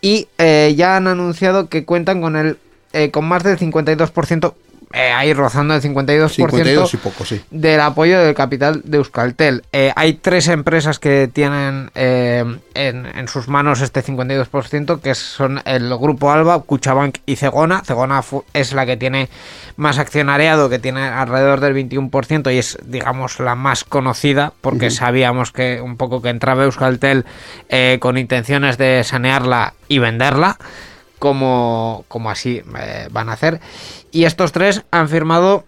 Y eh, ya han anunciado que cuentan con el eh, con más del 52% eh, ahí rozando el 52%, 52 y poco, sí. del apoyo del capital de Euskaltel. Eh, hay tres empresas que tienen eh, en, en sus manos este 52%, que son el Grupo Alba, Cuchabank y Cegona. Cegona es la que tiene más accionariado, que tiene alrededor del 21% y es, digamos, la más conocida, porque sabíamos que un poco que entraba Euskaltel eh, con intenciones de sanearla y venderla como, como así eh, van a hacer. Y estos tres han firmado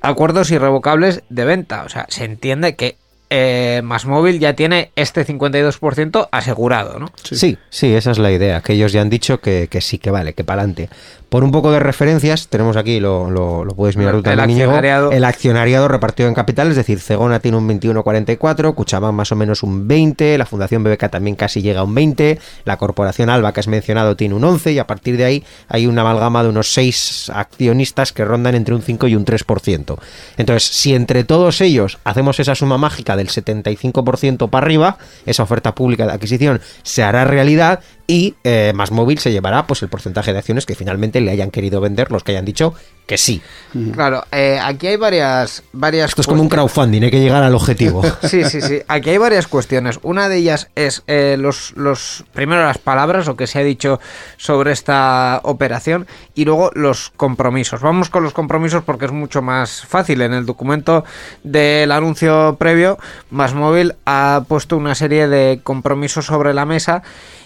acuerdos irrevocables de venta. O sea, se entiende que eh, Masmóvil ya tiene este 52% asegurado, ¿no? Sí. sí, esa es la idea, que ellos ya han dicho que, que sí, que vale, que para adelante. Por un poco de referencias, tenemos aquí, lo, lo, lo puedes mirar tú El también, Íñigo, accionariado. el accionariado repartido en capital, es decir, Cegona tiene un 21,44, Cuchabán más o menos un 20, la Fundación BBK también casi llega a un 20, la Corporación Alba que has mencionado tiene un 11 y a partir de ahí hay una amalgama de unos 6 accionistas que rondan entre un 5 y un 3%. Entonces, si entre todos ellos hacemos esa suma mágica del 75% para arriba, esa oferta pública de adquisición se hará realidad y eh, Más Móvil se llevará pues el porcentaje de acciones que finalmente le hayan querido vender los que hayan dicho que sí. Claro, eh, aquí hay varias, varias Esto es como un cuestiones. crowdfunding, hay que llegar al objetivo. Sí, sí, sí. Aquí hay varias cuestiones. Una de ellas es eh, los, los primero las palabras, lo que se ha dicho sobre esta operación, y luego los compromisos. Vamos con los compromisos porque es mucho más fácil. En el documento del anuncio previo, Masmóvil ha puesto una serie de compromisos sobre la mesa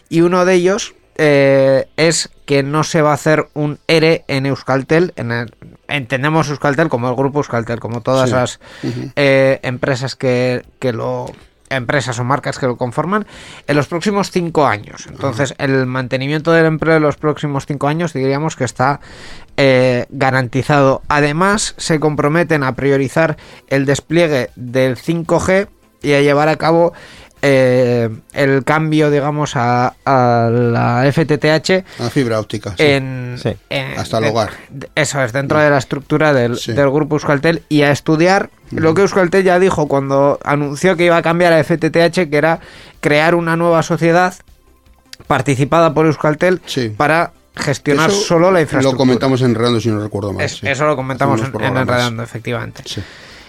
y uno de ellos eh, es que no se va a hacer un ERE en Euskaltel. En el- entendemos Euskaltel como el grupo Euskaltel, como todas Sí. las eh, empresas que, que lo empresas o marcas que lo conforman en los próximos cinco años. Entonces, el mantenimiento del empleo en los próximos cinco años diríamos que está eh, garantizado. Además, se comprometen a priorizar el despliegue del 5G y a llevar a cabo eh, el cambio, digamos, a, a la FTTH La fibra óptica. sí. en, Sí. en- Hasta el hogar. de- Eso es, dentro de la estructura del, Sí. del grupo Euskaltel y a estudiar lo que Euskaltel ya dijo cuando anunció que iba a cambiar a FTTH, que era crear una nueva sociedad participada por Euskaltel Sí. para gestionar Eso solo la infraestructura. Lo comentamos en Enredando, si no recuerdo mal. Es- sí. Eso lo comentamos En en. Enredando, efectivamente. Sí.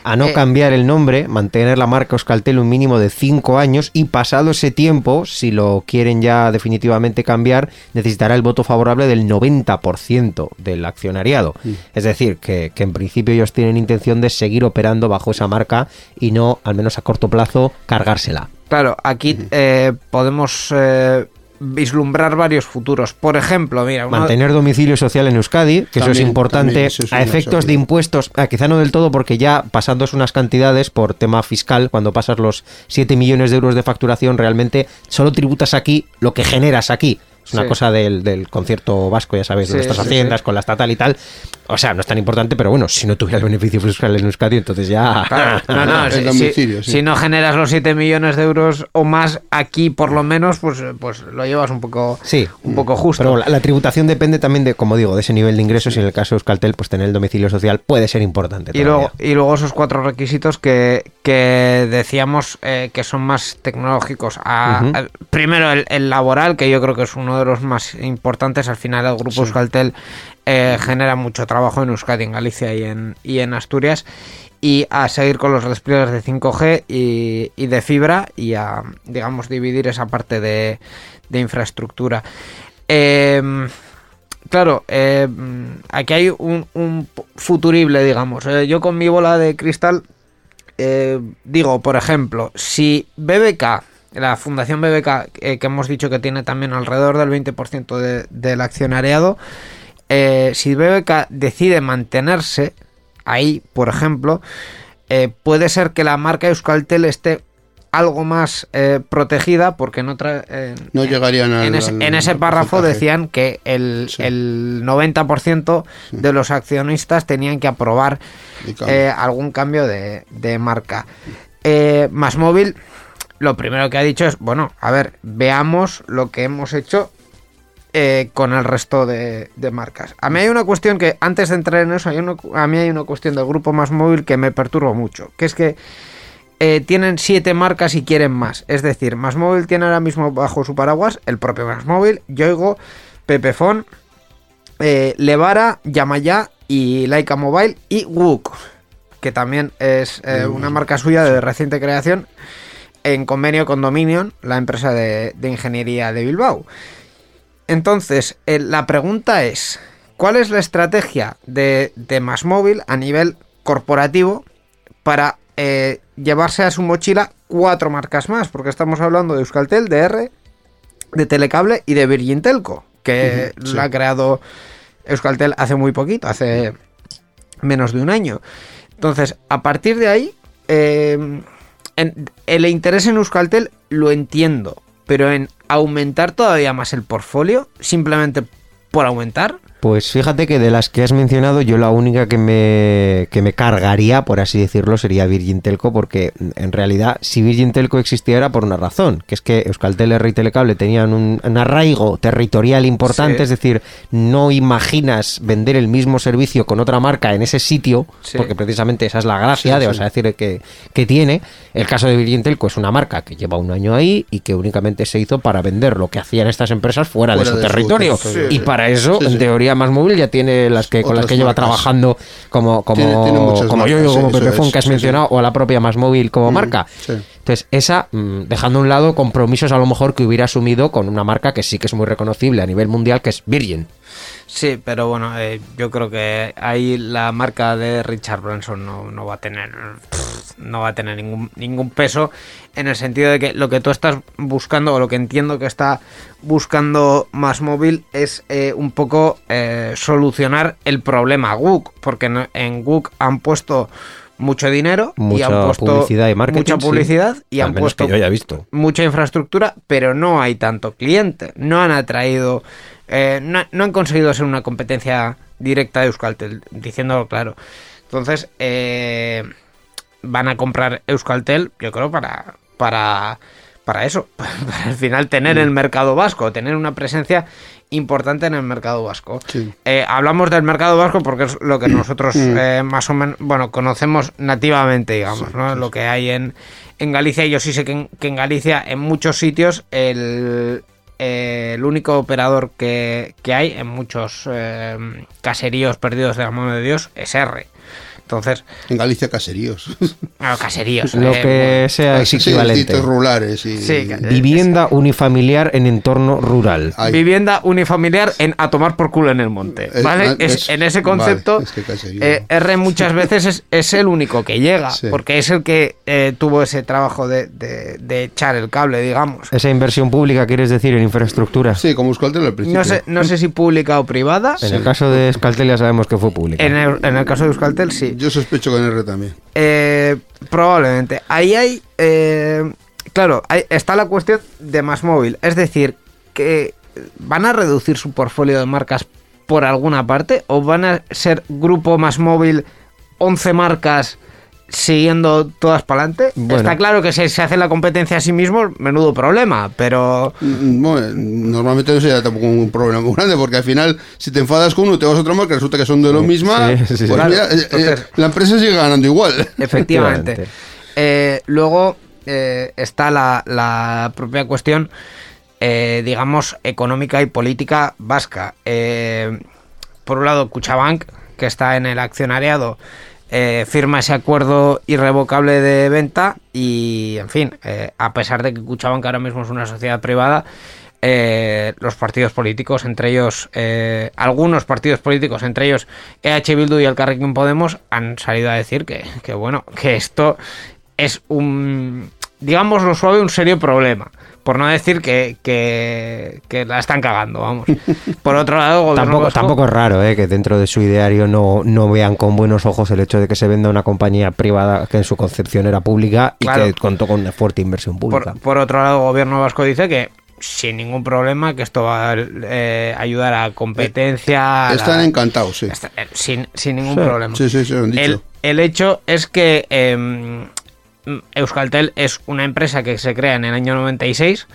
A no Eh, cambiar el nombre, mantener la marca Euskaltel un mínimo de 5 años y pasado ese tiempo, si lo quieren ya definitivamente cambiar, necesitará el voto favorable del 90% del accionariado. Es decir, que, que en principio ellos tienen intención de seguir operando bajo esa marca y no, al menos a corto plazo, cargársela. Claro, aquí eh, podemos eh, vislumbrar varios futuros. Por ejemplo, mira, Mantener domicilio social en Euskadi, que eso es importante también, eso es a efectos de impuestos, ah, quizá no del todo porque ya pasándose unas cantidades por tema fiscal, cuando pasas los 7 millones de euros de facturación, realmente solo tributas aquí lo que generas aquí. Es una Sí. cosa del, del concierto vasco, ya sabéis, de nuestras sí, haciendas, sí. con la estatal y tal. O sea, no es tan importante, pero bueno, si no tuviera el beneficio fiscal en Euskadi, entonces ya... Claro, no, no, si, sí. si no generas los 7 millones de euros o más aquí por lo menos, pues, pues lo llevas un poco, Sí. un poco justo. Pero la, la tributación depende también de, como digo, de ese nivel de ingresos y en el caso de Euskaltel, pues tener el domicilio social puede ser importante. y, todavía. luego, y luego esos cuatro requisitos que, que decíamos eh, que son más tecnológicos. A- primero el, el laboral, que yo creo que es uno de los más importantes. Al final el grupo Euskaltel eh, genera mucho trabajo en Euskadi, en Galicia y en, Asturias. Y a seguir con los despliegues de 5G y, de fibra y a, digamos, dividir esa parte de, infraestructura. Em, Claro, mm, aquí hay un, futurible, digamos. Eh, yo con mi bola de cristal eh, digo, por ejemplo, si BBK, la Fundación BBK, que hemos dicho que tiene también alrededor del 20% de- del accionariado, eh, si BBK decide mantenerse ahí, por ejemplo, eh, puede ser que la marca Euskaltel esté algo más eh, protegida porque en otra en- No llegarían al- en ese, al en ese párrafo porcentaje. decían que el, Sí. el 90% de los accionistas tenían que aprobar eh, algún cambio de, de marca. Más móvil, lo primero que ha dicho es, bueno, a ver, veamos lo que hemos hecho eh, con el resto de, de marcas. A mí hay una cuestión que, antes de entrar en eso, hay una- a mí hay una cuestión del grupo más móvil que me perturba mucho, que es que eh, tienen siete marcas y quieren más. Es decir, Más Móvil tiene ahora mismo bajo su paraguas el propio Más Móvil, Yoigo, Pepefon, eh, Levara, Yamaya y Laika Mobile y WUK, que también es eh, una marca suya de reciente creación en convenio con Dominion, la empresa de, de ingeniería de Bilbao. Entonces, eh, la pregunta es, ¿cuál es la estrategia de, de Móvil a nivel corporativo para eh, llevarse a su mochila cuatro marcas más? Porque estamos hablando de Euskaltel, de R, de Telecable y de Virgin Telco, que sí. la ha creado Euskaltel hace muy poquito, hace menos de un año. Entonces, a partir de ahí, eh, en- el interés en Euskaltel lo entiendo, pero en aumentar todavía más el portfolio, simplemente por aumentar, Pues fíjate que de las que has mencionado, yo la única que me, que me cargaría, por así decirlo, sería Virgin Telco, porque mm, en realidad, si Virgin Telco existiera era por una razón, que es que Euskaltel, R y Telecable tenían un, un arraigo territorial importante, Sí. es decir, no imaginas vender el mismo servicio con otra marca en ese sitio, Sí. porque precisamente esa es la gracia Sí, de, o sea, decir, que, que tiene. El caso de Virgin Telco es una marca que lleva un año ahí y que únicamente se hizo para vender lo que hacían estas empresas fuera, Fuera de su de su territorio. territorio, y para eso, en sí. Más móvil ya tiene las que con las que lleva marcas. trabajando como como Tiene- tiene muchas como yo, como sí, eso Pepefon es, que has sí, sí. mencionado o a la propia más móvil como Mm, marca. Entonces, esa, mm, dejando a un lado compromisos a lo mejor que hubiera asumido con una marca que sí que es muy reconocible a nivel mundial, que es Virgin. Sí, pero bueno, eh, yo creo que ahí la marca de Richard Branson no, no va a tener pff, no va a tener ningún, ningún peso en el sentido de que lo que tú estás buscando o lo que entiendo que está buscando más móvil es eh, un poco eh, solucionar el problema GUC, porque en, en GUC han puesto mucho dinero y Mucha han puesto publicidad y marketing, mucha sí. publicidad y Al han puesto visto. mucha infraestructura, pero no hay tanto cliente. No han atraído, eh, no, no han conseguido ser una competencia directa de Euskaltel, diciéndolo claro. Entonces, eh, van a comprar Euskaltel, yo creo, para, para, para eso, para al final tener el mercado vasco, tener una presencia importante en el mercado vasco. Sí. Eh, hablamos del mercado vasco porque es lo que nosotros eh, más o menos, bueno, conocemos nativamente, digamos, ¿no? Lo que hay en, en Galicia. Yo sí sé que en, que en Galicia, en muchos sitios, el, eh, el único operador que, que hay en muchos eh, caseríos perdidos de la mano de Dios es R. Entonces, En Galicia caseríos. bueno, caseríos. Lo eh, que sea es equivalente. rurales y... Sí, que- Vivienda unifamiliar en entorno rural. Ay, Vivienda unifamiliar en a tomar por culo en el monte. ¿Vale? ah, Es- es- en ese vale, concepto, es que caserío. eh, R muchas veces es, es el único que llega, Sí. porque es el que eh, tuvo ese trabajo de, de- de echar el cable, digamos. Esa inversión pública, quieres decir, en infraestructura. Sí, como Euskaltel al principio. No sé, no sé si pública o privada. En el caso de Escaltel ya sabemos que fue pública. En el, en el caso de Euskaltel, sí. Yo sospecho en R también. Eh, probablemente. Ahí hay. eh, claro, está la cuestión de más móvil. Es decir, que van a reducir su portfolio de marcas por alguna parte o van a ser grupo más móvil 11 marcas siguiendo todas para adelante. Bueno. Está claro que si se hace la competencia a sí mismo, menudo problema, pero Mm, Bueno, normalmente no sería tampoco un problema muy grande, porque al final, si te enfadas con uno, te vas a otra marca, resulta que son de lo sí, sí. pues Claro, mira, eh, eh, la empresa sigue ganando igual. Efectivamente. Efectivamente. Eh, luego eh, está la, la propia cuestión, eh, digamos, económica y política vasca. Eh, por un lado, Cuchabank, que está en el accionariado, eh, firma ese acuerdo irrevocable de venta y, en fin, eh, a pesar de que Cuchabank ahora mismo es una sociedad privada, eh, los partidos políticos, entre ellos eh, algunos partidos políticos, entre ellos EH Bildu y el Carrequín Podemos, han salido a decir que, que, bueno, que esto es un, digámoslo suave, un serio problema. Por no decir que, que, que la están cagando, vamos. Por otro lado, el gobierno Tampoco, vasco- tampoco es raro eh, que dentro de su ideario no, no vean con buenos ojos el hecho de que se venda una compañía privada que en su concepción era pública y Claro. que contó con una fuerte inversión pública. Por, por otro lado, el gobierno vasco dice que sin ningún problema, que esto va a eh, ayudar a competencia. a la- Están encantados, sí. Está- eh, sin, sin ningún Sí. problema. Sí, sí, sí, lo han dicho. El, el hecho es que eh, Euskaltel es una empresa que se crea en el año 96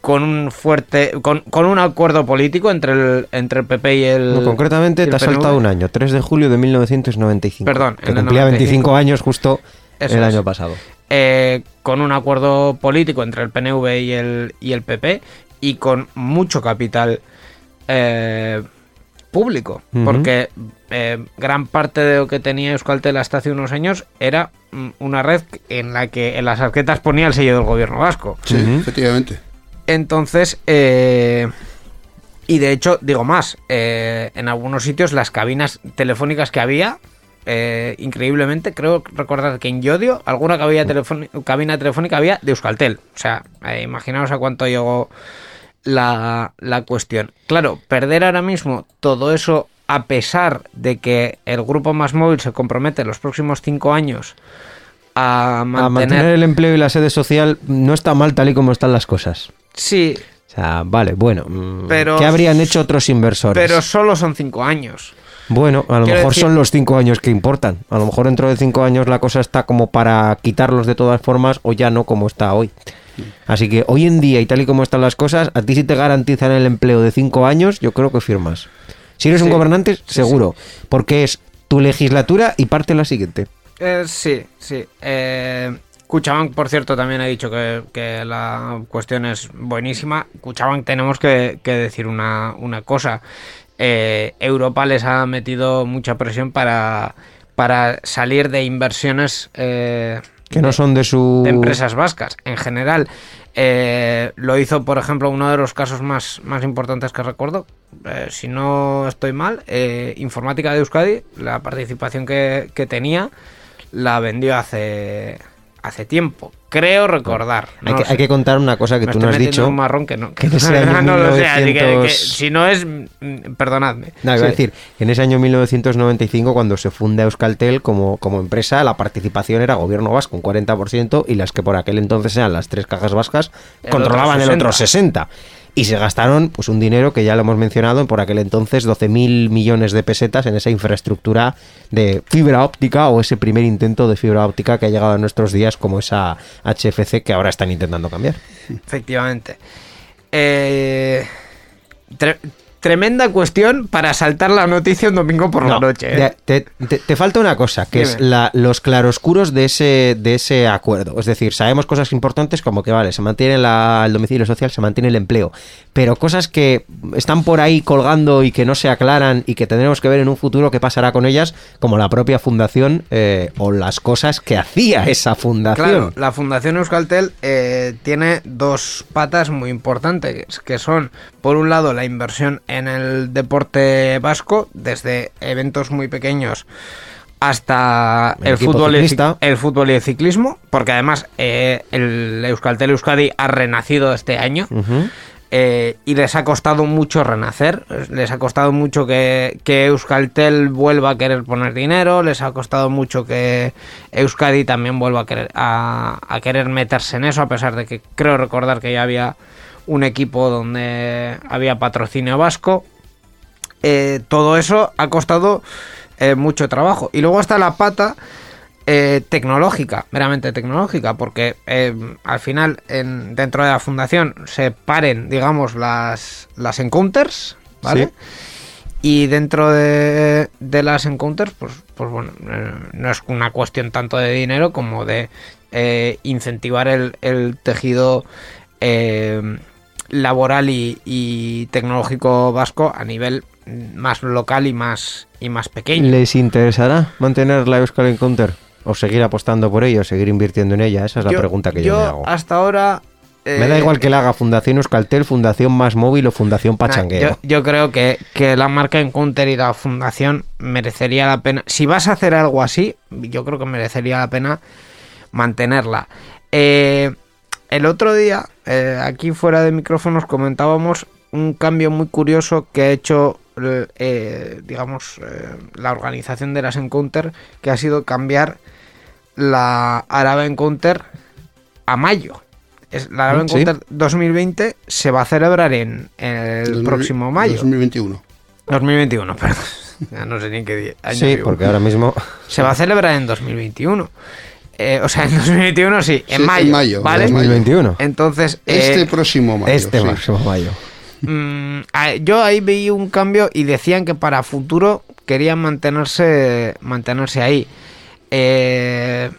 con un fuerte con, con un acuerdo político entre el entre el PP y el No, concretamente el te has PNV. saltado un año, 3 de julio de 1995. Perdón, que en el cumplía 95. 25 años justo Eso el es. año pasado. eh, con un acuerdo político entre el PNV y el, y el PP y con mucho capital eh, público, porque eh, gran parte de lo que tenía Euskaltel hasta hace unos años era mm, una red en la que en las arquetas ponía el sello del gobierno vasco. Sí, efectivamente. Entonces, eh, y de hecho, digo más, eh, en algunos sitios las cabinas telefónicas que había, eh, increíblemente, creo recordar que en Yodio alguna cabina telefónica había de Euskaltel. O sea, eh, imaginaos a cuánto llegó la, la cuestión. Claro, perder ahora mismo todo eso a pesar de que el grupo Más Móvil se compromete en los próximos cinco años a A mantener... el empleo y la sede social no está mal tal y como están las cosas. Sí, O sea, vale, bueno. mm, Pero- ¿Qué habrían hecho otros inversores? pero solo son cinco años. Bueno, a lo Quiero mejor decir- son los cinco años que importan. A lo mejor dentro de cinco años la cosa está como para quitarlos de todas formas o ya no como está hoy. Así que hoy en día y tal y como están las cosas, a ti si te garantizan el empleo de cinco años, yo creo que firmas. Si eres un Sí, gobernante, seguro. Porque es tu legislatura y parte la siguiente. Eh, sí, sí. Eh, Cuchabank, por cierto, también ha dicho que, que la cuestión es buenísima. Cuchabank tenemos que, que decir una, una cosa. Eh, Europa les ha metido mucha presión para, para salir de inversiones eh, Que no son de su... de empresas vascas en general. Eh, lo hizo, por ejemplo, uno de los casos más, más importantes que recuerdo, eh, si no estoy mal, eh, Informática de Euskadi, la participación que, que tenía, la vendió hace, hace tiempo. Creo recordar. Hay, que, hay que contar una cosa que Me tú no has dicho. un marrón que no, que en ese año no lo sé, así que- que 1900 si no es, mm, perdonadme. No, iba a decir, en ese año 1995, cuando se funda Euskaltel como, como empresa, la participación era gobierno vasco, un 40%, y las que por aquel entonces eran las tres cajas vascas, El controlaban el otro 60%. Y se gastaron pues un dinero que ya lo hemos mencionado, por aquel entonces 12.000 millones de pesetas en esa infraestructura de fibra óptica o ese primer intento de fibra óptica que ha llegado a nuestros días como esa HFC que ahora están intentando cambiar. Efectivamente. Eh, tremenda cuestión para saltar la noticia un domingo por la No, noche. ¿eh? Te, te- te- te falta una cosa, que es la- los claroscuros de ese, de ese acuerdo. Es decir, sabemos cosas importantes como que, vale, se mantiene la- el domicilio social, se mantiene el empleo, pero cosas que están por ahí colgando y que no se aclaran y que tendremos que ver en un futuro qué pasará con ellas, como la propia fundación eh, o las cosas que hacía esa fundación. Claro, la Fundación Euskaltel eh, tiene dos patas muy importantes, que son, por un lado, la inversión en el deporte vasco, desde eventos muy pequeños hasta El el, fútbol, y el, ciclista. cic- el fútbol y el ciclismo, porque además eh, el Euskaltel Euskadi ha renacido este año. Eh, y les ha costado mucho renacer, les ha costado mucho que, que Euskaltel vuelva a querer poner dinero, les ha costado mucho que Euskadi también vuelva a querer, a, a querer meterse en eso, a pesar de que creo recordar que ya había un equipo donde había patrocinio vasco. Eh, todo eso ha costado eh, mucho trabajo. Y luego está la pata eh, tecnológica, meramente tecnológica, porque al final en, dentro de la fundación se paren, digamos, las, las encounters, ¿vale? Sí. Y dentro de, de las encounters, pues, pues bueno, no es una cuestión tanto de dinero como de incentivar el, el tejido eh, laboral y, y tecnológico vasco a nivel más local y más y más pequeño. ¿Les interesará mantener la Euskal Encounter? ¿O seguir apostando por ello, seguir invirtiendo en ella? Esa es la pregunta que yo, me hago. hasta ahora Me da eh, igual que la haga Fundación Euskaltel, Fundación Más Móvil o Fundación Pachangueo. Yo, yo creo que, que la marca Encounter y la fundación merecería la pena. Si vas a hacer algo así, yo creo que merecería la pena mantenerla. Eh, el otro día, eh, aquí fuera de micrófonos, comentábamos un cambio muy curioso que ha hecho, eh, digamos, eh, la organización de las Encounter, que ha sido cambiar la Araba Encounter a mayo. Es, la Araba sí. Encounter 2020 se va a celebrar en, en el 2000 próximo mayo. 2021. 2021, perdón. Ya no sé ni en qué día- año Sí, vivo. porque ahora mismo... Se va a celebrar en 2021. Eh, o sea, en 2021 sí, en Sí, mayo. en mayo, ¿vale? en mayo. 2021. Entonces, Este eh, próximo mayo. Este sí. máximo mayo. mm, yo ahí vi un cambio y decían que para futuro querían mantenerse mantenerse ahí. Eh,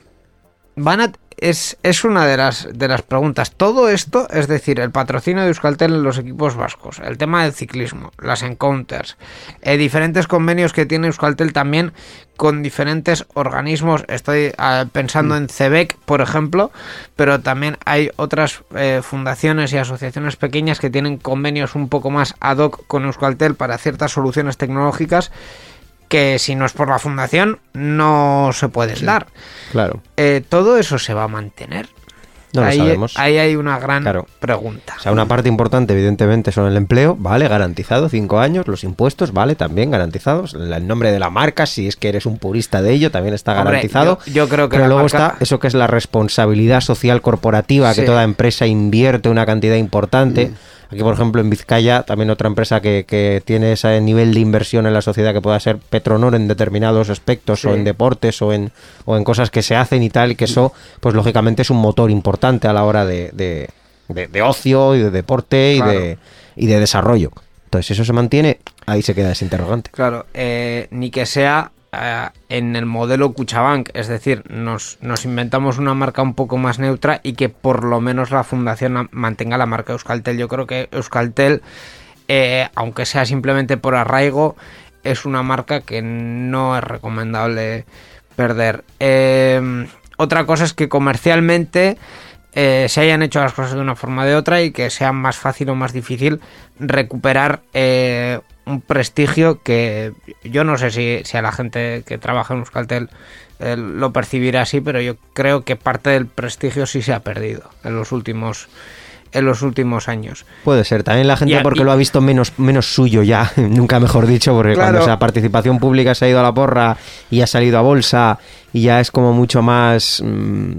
van a es, es una de las, de las preguntas. Todo esto, es decir, el patrocinio de Euskaltel en los equipos vascos, el tema del ciclismo, las encounters, eh, diferentes convenios que tiene Euskaltel también con diferentes organismos. Estoy ah, pensando en CEBEC, por ejemplo, pero también hay otras eh, fundaciones y asociaciones pequeñas que tienen convenios un poco más ad hoc con Euskaltel para ciertas soluciones tecnológicas que si no es por la fundación no se pueden dar. Claro. Eh, ¿Todo eso se va a mantener? No lo sabemos. ahí hay una gran Claro. pregunta. O sea, una parte importante, evidentemente, son el empleo, vale, garantizado, cinco años, los impuestos, vale, también garantizados, el nombre de la marca, si es que eres un purista de ello, también está Hombre, garantizado. yo- yo creo que Pero luego marca- está eso que es la responsabilidad social corporativa, que toda empresa invierte una cantidad importante. Mm. Aquí, por ejemplo, en Vizcaya, también otra empresa que, que tiene ese nivel de inversión en la sociedad que pueda ser Petronor en determinados aspectos, Sí. o en deportes, o en, o en cosas que se hacen y tal, y que eso, pues lógicamente es un motor importante a la hora de, de- de- de ocio y de deporte y, de, y de desarrollo. Entonces, eso se mantiene, ahí se queda ese interrogante. Claro, eh, ni que sea eh, en el modelo Cuchabank, es decir, nos, nos inventamos una marca un poco más neutra y que por lo menos la fundación mantenga la marca Euskaltel. Yo creo que Euskaltel, eh, aunque sea simplemente por arraigo, es una marca que no es recomendable perder. Eh, otra cosa es que comercialmente se hayan hecho las cosas de una forma o de otra y que sea más fácil o más difícil recuperar un prestigio que yo no sé si, a la gente que trabaja en Euskaltel eh, lo percibirá así, pero yo creo que parte del prestigio sí se ha perdido en los últimos en los últimos años. Puede ser, también la gente Y porque y- lo ha visto menos, menos suyo ya, nunca mejor dicho, porque Claro. cuando esa participación pública se ha ido a la porra y ha salido a bolsa y ya es como mucho más mm,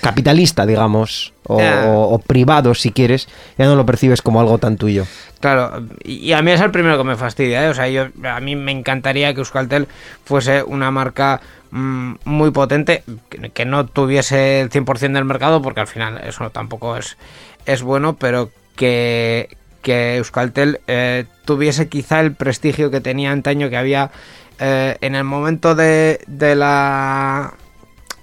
capitalista, digamos, o, Ya. o- o privado si quieres, ya no lo percibes como algo tan tuyo. Claro, y a mí es el primero que me fastidia, ¿eh? O sea, yo, a mí me encantaría que Euskaltel fuese una marca mm, muy potente, que, que no tuviese el 100% del mercado, porque al final eso tampoco es, es bueno, pero que, que Euskaltel eh, tuviese quizá el prestigio que tenía antaño, que había eh, en el momento de, de la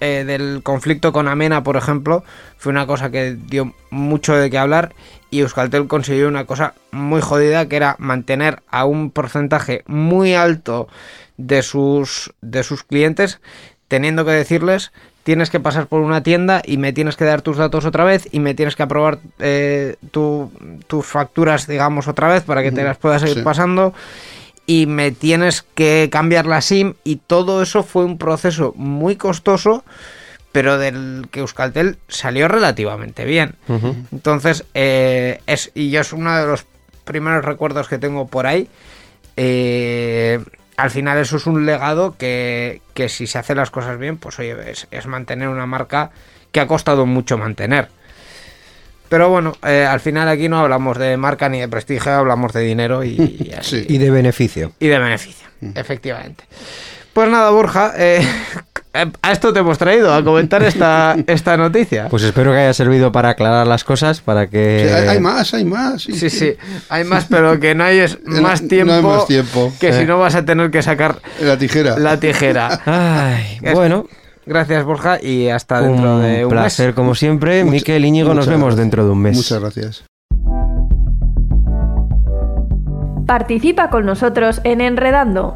eh, del conflicto con Amena, por ejemplo, fue una cosa que dio mucho de qué hablar y Euskaltel consiguió una cosa muy jodida que era mantener a un porcentaje muy alto de sus de sus clientes teniendo que decirles tienes que pasar por una tienda y me tienes que dar tus datos otra vez y me tienes que aprobar eh, tu- tus facturas digamos otra vez para que te las puedas ir Sí. pasando y me tienes que cambiar la SIM y todo eso fue un proceso muy costoso pero del que Euskaltel salió relativamente bien. Entonces, eh, es, y yo es uno de los primeros recuerdos que tengo por ahí. Eh, al final eso es un legado que, que si se hacen las cosas bien, pues oye, es, es mantener una marca que ha costado mucho mantener. Pero bueno, eh, al final aquí no hablamos de marca ni de prestigio, hablamos de dinero y, y así. Sí. Y de beneficio. Y de beneficio, efectivamente. Pues nada, Borja, eh, a esto te hemos traído, a comentar esta, esta noticia. Pues espero que haya servido para aclarar las cosas, para que... Sí, hay, hay más, hay más. sí. Sí, sí, hay más, pero que no hay es más No tiempo, hay más tiempo. que Eh. si no vas a tener que sacar La tijera. la tijera. Ay, bueno, Gracias, Borja, y hasta dentro un de un placer mes. como siempre. Mucha- Miquel Íñigo, nos vemos gracias. dentro de un mes. Muchas gracias. Participa con nosotros en Enredando.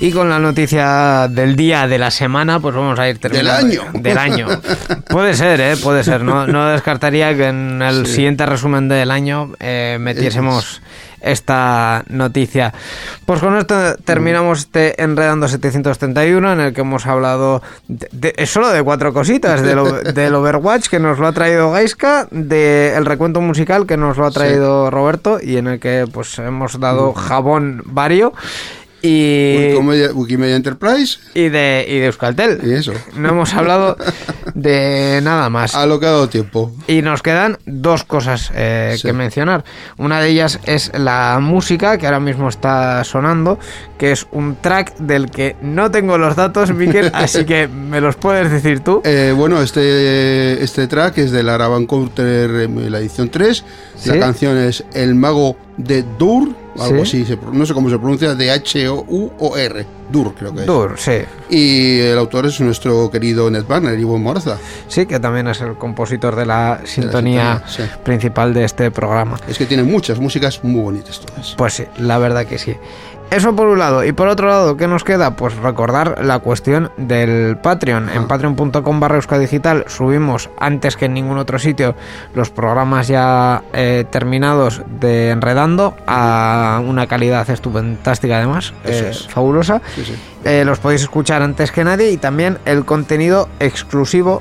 Y con la noticia del día, de la semana, pues vamos a ir terminando. Del año. Del año. Puede ser, ¿eh? Puede ser. No, no descartaría que en el Sí. siguiente resumen del año eh, metiésemos esta noticia. Pues con esto terminamos este Enredando 731 en el que hemos hablado de, de- solo de cuatro cositas, del, del Overwatch que nos lo ha traído Gaiska, del recuento musical que nos lo ha traído Roberto y en el que pues hemos dado jabón vario y, Wikimedia, Wikimedia Enterprise y de, y de Euskaltel. y eso. No hemos hablado de nada más. A lo que ha dado tiempo. Y nos quedan dos cosas eh, Sí. que mencionar. Una de ellas es la música que ahora mismo está sonando, que es un track del que no tengo los datos, Miquel, así que me los puedes decir tú. Eh, bueno, este, este track es de la Araban Counter, eh, la edición 3. Sí. La canción es El Mago de Dur, algo Sí. así, no sé cómo se pronuncia, de H-O-U-O-R. Dur, creo que es. Dur, sí. Y el autor es nuestro querido Ned Barner, Ivo Morza. Sí, que también es el compositor de la sintonía sintonía, sí. principal de este programa. Es que tiene muchas músicas muy bonitas todas. Pues sí, la verdad que sí. Eso por un lado. Y por otro lado, ¿qué nos queda? Pues recordar la cuestión del Patreon. En patreon.com barra Digital subimos antes que en ningún otro sitio los programas ya eh, terminados de Enredando a una calidad estupendástica además, eh, es. fabulosa. Sí, sí. Eh, los podéis escuchar antes que nadie y también el contenido exclusivo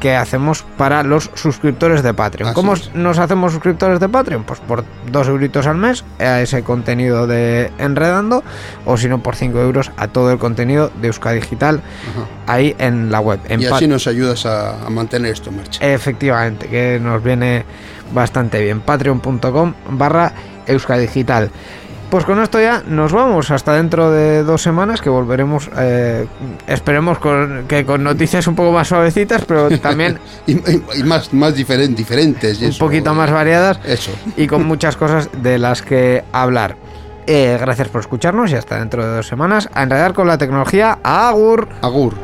que hacemos para los suscriptores de Patreon. Así ¿Cómo es. nos hacemos suscriptores de Patreon? Pues por dos euritos al mes a ese contenido de Enredando o si no por 5 euros a todo el contenido de Euskadi Digital Ajá. ahí en la web. En Y así nos ayudas a, a mantener esto en marcha. Efectivamente, que nos viene bastante bien. Patreon.com barra Euskadigital. Pues con esto ya nos vamos hasta dentro de dos semanas que volveremos, eh, esperemos con, que con noticias un poco más suavecitas, pero también Y, y- y más, más diferen- diferentes. y un eso, poquito eh, más variadas Eso. y con muchas cosas de las que hablar. Eh, gracias por escucharnos y hasta dentro de dos semanas a enredar con la tecnología. Agur. Agur.